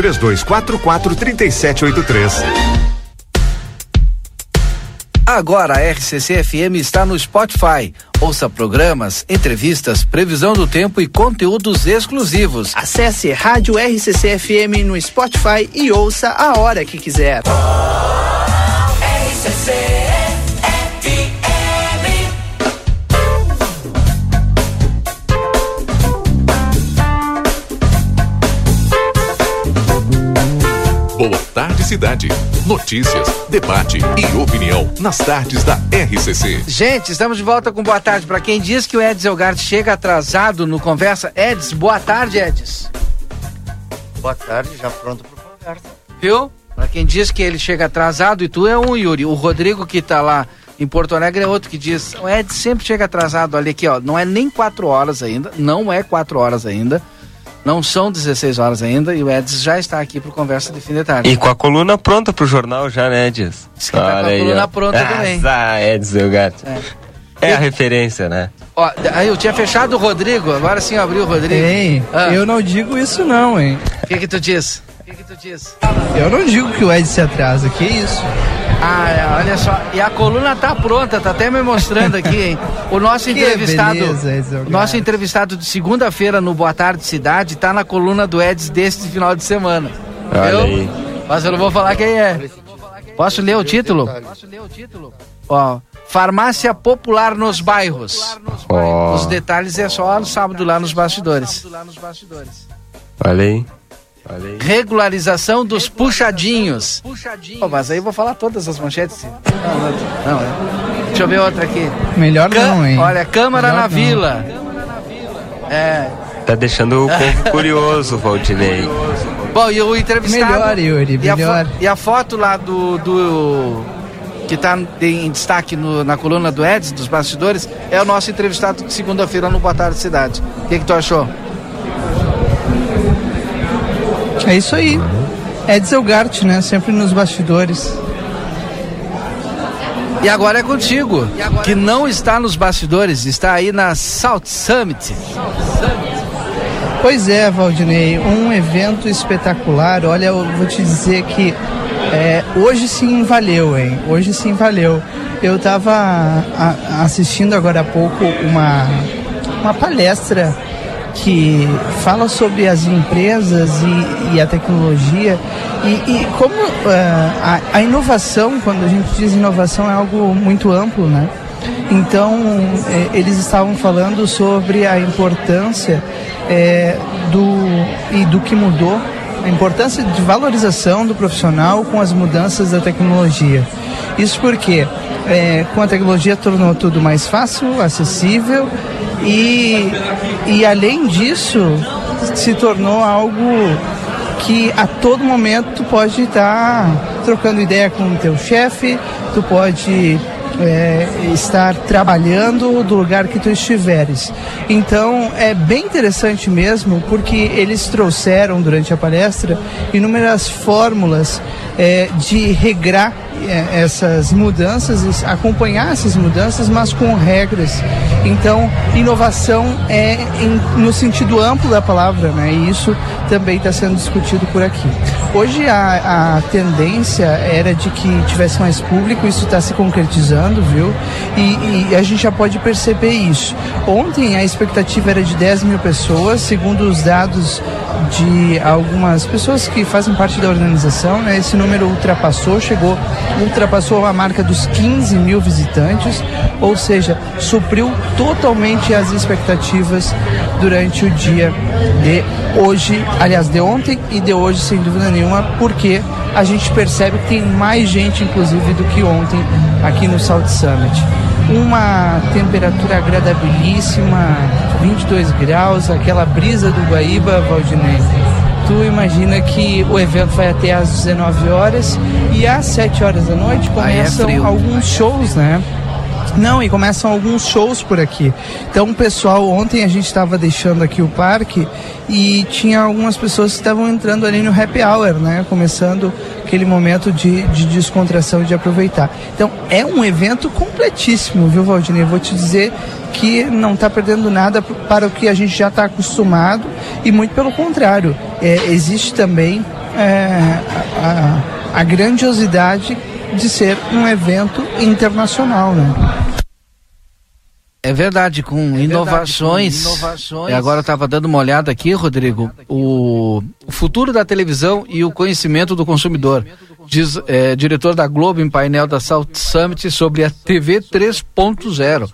3244 3783. Agora a RCC FM está no Spotify. Ouça programas, entrevistas, previsão do tempo e conteúdos exclusivos. Acesse Rádio RCC FM no Spotify e ouça a hora que quiser. RCC Boa Tarde Cidade. Notícias, debate e opinião nas tardes da RCC. Gente, estamos de volta com boa tarde. Para quem diz que o Eds Elgart chega atrasado no Conversa, Eds, boa tarde, Eds. Boa tarde, já pronto pro Conversa. Viu? Para quem diz que ele chega atrasado, e tu é um, Yuri. O Rodrigo que tá lá em Porto Alegre é outro que diz: o Eds sempre chega atrasado. Olha aqui, ó, não é nem quatro horas ainda, não é quatro horas ainda. Não são 16 horas ainda e o Edson já está aqui para conversa de fim de tarde. E com a coluna pronta pro jornal já, né, Edson? Diz que tá com a coluna pronta também. Ah, Edson, o gato. É. é a referência, né? Ó, aí eu tinha fechado o Rodrigo, agora sim abriu o Rodrigo. Ei, ah. eu não digo isso não, hein? O que que tu diz? O que que tu diz? Eu não digo que o Ed se atrasa, que isso? Ah, é, olha só. E a coluna tá pronta, tá até me mostrando aqui, hein? O nosso entrevistado. Beleza, nosso entrevistado de segunda-feira no Boa Tarde Cidade tá na coluna do Eds deste final de semana. Olha aí. Mas eu não vou falar quem é. Posso ler o título? Posso ler o título? Ó. Farmácia Popular nos bairros. Oh. Os detalhes é só no sábado lá nos bastidores. Olha aí. Regularização dos puxadinhos. Oh, mas aí eu vou falar todas as manchetes. Não, não, não. Deixa eu ver outra aqui. Melhor não, hein? Olha, Câmara Melhor na não. Vila. É. Tá deixando o povo curioso, Valdinei. Bom, e o entrevistado. Melhor, Yuri, melhor. E a, e a foto lá do, do que está em destaque no, na coluna do Eds, dos bastidores, é o nosso entrevistado de segunda-feira no Boa Tarde Cidade. O que, que tu achou? É isso aí. Eds Elgart, né? Sempre nos bastidores. E agora é contigo, que não está nos bastidores, está aí na South Summit. Pois é, Valdinei, um evento espetacular. Olha, eu vou te dizer que é, hoje sim valeu, hein? Hoje sim valeu. Eu estava assistindo agora há pouco uma, uma palestra que fala sobre as empresas e, e a tecnologia e, e como uh, a, a, inovação, quando a gente diz inovação, é algo muito amplo, né? Então, eh, eles estavam falando sobre a importância eh, do, e do que mudou, a importância de valorização do profissional com as mudanças da tecnologia. Isso porque é, com a tecnologia tornou tudo mais fácil, acessível e, e além disso se tornou algo que a todo momento tu pode estar trocando ideia com o teu chefe, tu pode é, estar trabalhando do lugar que tu estiveres. Então é bem interessante mesmo, porque eles trouxeram durante a palestra inúmeras fórmulas é, de regrar é, essas mudanças, acompanhar essas mudanças, mas com regras. Então, inovação é em, no sentido amplo da palavra, né? E isso também está sendo discutido por aqui. Hoje a, a tendência era de que tivesse mais público, isso está se concretizando, viu? E, e, a gente já pode perceber isso. Ontem a expectativa era de 10 mil pessoas, segundo os dados de algumas pessoas que fazem parte da organização, né? Esse número ultrapassou, chegou, ultrapassou a marca dos 15 mil visitantes, ou seja, supriu totalmente as expectativas durante o dia de hoje, aliás, de ontem e de hoje, sem dúvida nenhuma, porque a gente percebe que tem mais gente, inclusive, do que ontem aqui no South Summit. Uma temperatura agradabilíssima, 22 graus, aquela brisa do Guaíba, Valdinei. Tu imagina que o evento vai até às 19 horas e às 7 horas da noite é começam frio. alguns shows, né? Não, e começam alguns shows por aqui. Então, pessoal, ontem a gente estava deixando aqui o parque e tinha algumas pessoas que estavam entrando ali no happy hour, né? Começando aquele momento de, de descontração, de aproveitar. Então, é um evento completíssimo, viu, Valdinei? Vou te dizer que não está perdendo nada para o que a gente já está acostumado e muito pelo contrário. É, existe também é, a, a grandiosidade de ser um evento internacional, né? É verdade, com, inovações. com inovações. E agora eu estava dando uma olhada aqui, Rodrigo, o, o futuro da televisão e o conhecimento do consumidor. Diz é, diretor da Globo em painel da South Summit sobre a TV 3.0.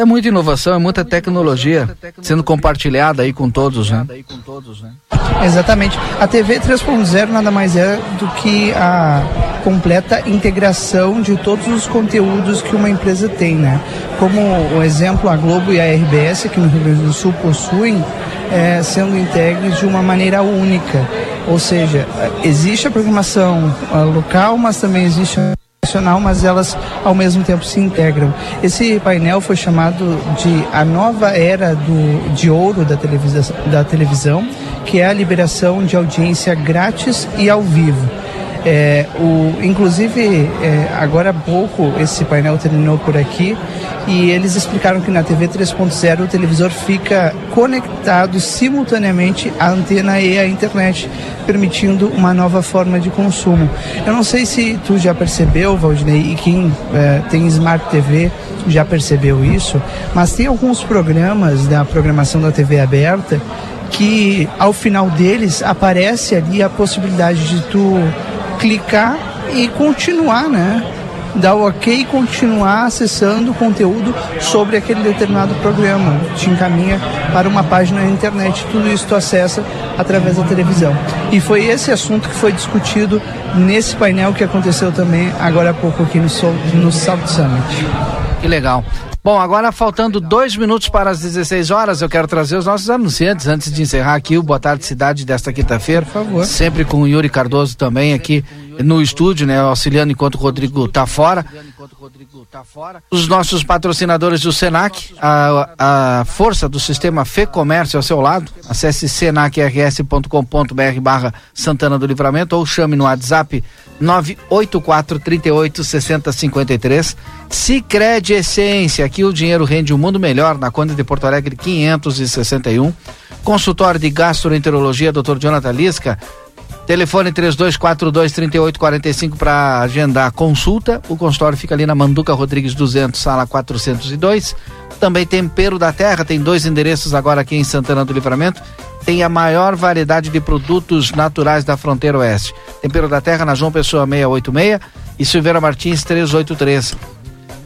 É muita inovação, é muita tecnologia sendo compartilhada aí com todos, né? Exatamente. A TV 3.0 nada mais é do que a completa integração de todos os conteúdos que uma empresa tem, né? Como o exemplo, a Globo e a RBS, que no Rio Grande do Sul possuem, é, sendo integres de uma maneira única. Ou seja, existe a programação ah, local, mas também existe a nacional, mas elas ao mesmo tempo se integram. Esse painel foi chamado de a nova era do, de ouro da da televisão, que é a liberação de audiência grátis e ao vivo. É, o, inclusive, é, agora há pouco esse painel terminou por aqui e eles explicaram que na TV 3.0 o televisor fica conectado simultaneamente à antena e à internet, permitindo uma nova forma de consumo. Eu não sei se tu já percebeu, Valdinei, e quem é, tem Smart TV já percebeu isso, mas tem alguns programas da programação da TV aberta que ao final deles aparece ali a possibilidade de tu clicar e continuar, né? Dar o ok e continuar acessando o conteúdo sobre aquele determinado programa. Te encaminha para uma página na internet. Tudo isso tu acessa através da televisão. E foi esse assunto que foi discutido nesse painel que aconteceu também agora há pouco aqui no, no South Summit. Que legal. Bom, agora faltando dois minutos para as 16 horas, eu quero trazer os nossos anunciantes antes de encerrar aqui o Boa Tarde Cidade desta quinta-feira. Por favor. Sempre com o Yuri Cardoso também aqui no estúdio, né? Auxiliando enquanto o Rodrigo tá fora. Os nossos patrocinadores do Senac, a, a força do sistema Fê Comércio ao seu lado. Acesse senacrs.com.br barra Santana do Livramento ou chame no WhatsApp 984 38 60 53. Sicredi Essência, aqui o dinheiro rende um mundo melhor na Conde de Porto Alegre 561. Consultório de Gastroenterologia, Dr. Jonathan Lisca. Telefone 3242 3845 para agendar a consulta. O consultório fica ali na Manduca Rodrigues 200, sala 402. Também Tempero da Terra, tem dois endereços agora aqui em Santana do Livramento. Tem a maior variedade de produtos naturais da fronteira oeste. Tempero da Terra na João Pessoa 686 e Silveira Martins 383.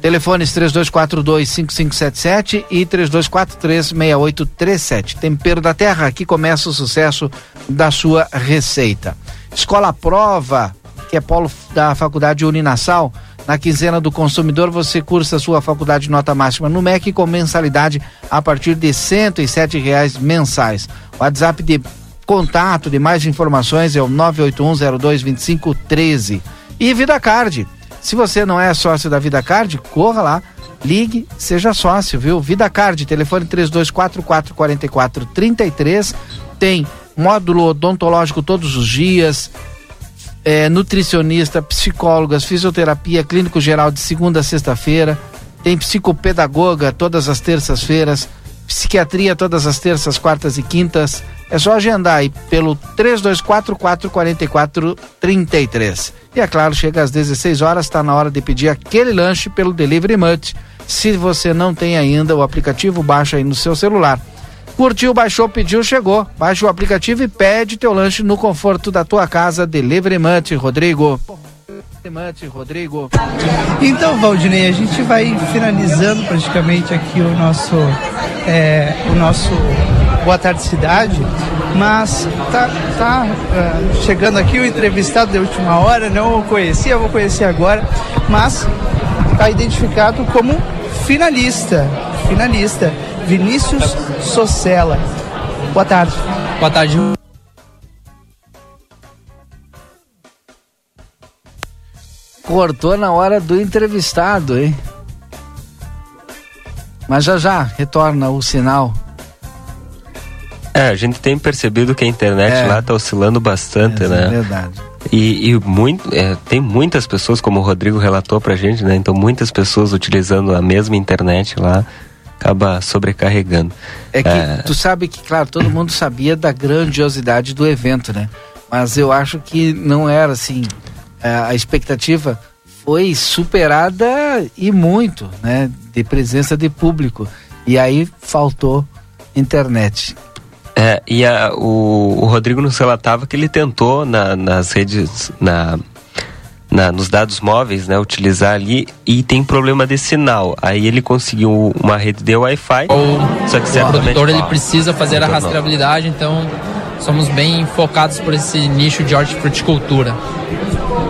Telefones 3242-5577 e 3243-6837. Tempero da Terra, aqui começa o sucesso da sua receita. Escola Prova, que é polo da Faculdade Uninassal. Na quinzena do consumidor, você cursa sua faculdade nota máxima no MEC com mensalidade a partir de 107 reais mensais. WhatsApp de contato de mais informações é o 981022513. E Vida Card. Se você não é sócio da Vida Card, corra lá, ligue, seja sócio, viu? Vida Card, telefone 3244 4433, tem módulo odontológico todos os dias, é, nutricionista, psicólogas, fisioterapia, clínico geral de segunda a sexta-feira, tem psicopedagoga todas as terças-feiras, psiquiatria todas as terças, quartas e quintas. É só agendar aí pelo 3244 4433. E é claro, chega às 16 horas, está na hora de pedir aquele lanche pelo Delivery Much. Se você não tem ainda o aplicativo, baixa aí no seu celular. Curtiu, baixou, pediu, chegou. Baixa o aplicativo e pede teu lanche no conforto da tua casa. Delivery Much, Rodrigo. Rodrigo. Então, Valdinei, a gente vai finalizando praticamente aqui o nosso, é, o nosso Boa Tarde Cidade, mas tá, tá uh, chegando aqui o entrevistado da última hora, não o conhecia, vou conhecer agora, mas está identificado como finalista, finalista, Vinícius Socella. Boa tarde. Boa tarde. Cortou na hora do entrevistado, hein? Mas já já retorna o sinal. É, a gente tem percebido que a internet É. lá tá oscilando bastante, É, né? é verdade. E, e muito, é, tem muitas pessoas, como o Rodrigo relatou pra gente, né? Então muitas pessoas utilizando a mesma internet lá, acaba sobrecarregando. É que tu sabe que, claro, todo mundo sabia da grandiosidade do evento, né? Mas eu acho que não era assim. é, A expectativa foi superada e muito, né? De presença de público. E aí faltou internet. É, e a- o, o Rodrigo nos relatava que ele tentou na- nas redes, na, na- nos dados móveis, né, utilizar ali e tem problema de sinal. Aí ele conseguiu uma rede de Wi-Fi, só que O certamente... produtor ele precisa fazer a rastreabilidade, então somos bem focados por esse nicho de hortifruticultura.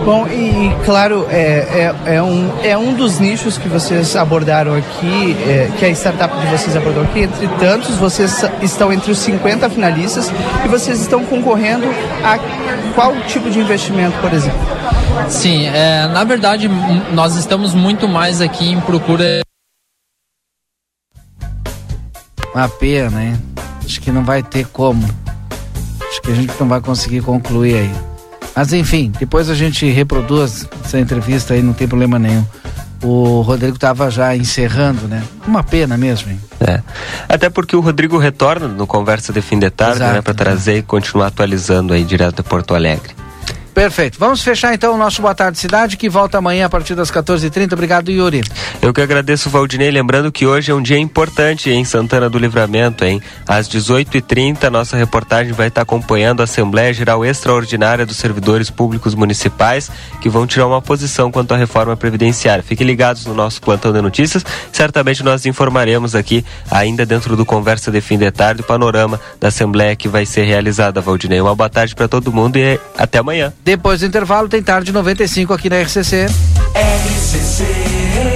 Bom, e claro, é, é, é, um, é um dos nichos que vocês abordaram aqui, é, que a startup de vocês abordou aqui. Entre tantos, vocês estão entre os 50 finalistas e vocês estão concorrendo a qual tipo de investimento, por exemplo? Sim, é, na verdade nós estamos muito mais aqui em procura Uma pena, hein? Acho que não vai ter como. Acho que a gente não vai conseguir concluir aí. Mas enfim, depois a gente reproduz essa entrevista aí, não tem problema nenhum. O Rodrigo estava já encerrando, né? Uma pena mesmo, hein? É. Até porque o Rodrigo retorna no Conversa de Fim de Tarde, Exato, né, para trazer e continuar atualizando aí direto de Porto Alegre. Perfeito. Vamos fechar então o nosso Boa Tarde Cidade, que volta amanhã a partir das 14h30. Obrigado, Yuri. Eu que agradeço, Valdinei. Lembrando que hoje é um dia importante em Santana do Livramento, hein? Às 18h30, nossa reportagem vai estar acompanhando a Assembleia Geral Extraordinária dos Servidores Públicos Municipais, que vão tirar uma posição quanto à reforma previdenciária. Fiquem ligados no nosso plantão de notícias. Certamente nós informaremos aqui, ainda dentro do Conversa de Fim de Tarde, o panorama da Assembleia que vai ser realizada, Valdinei. Uma boa tarde para todo mundo e até amanhã. Depois do intervalo, tem tarde 95 aqui na RCC. RCC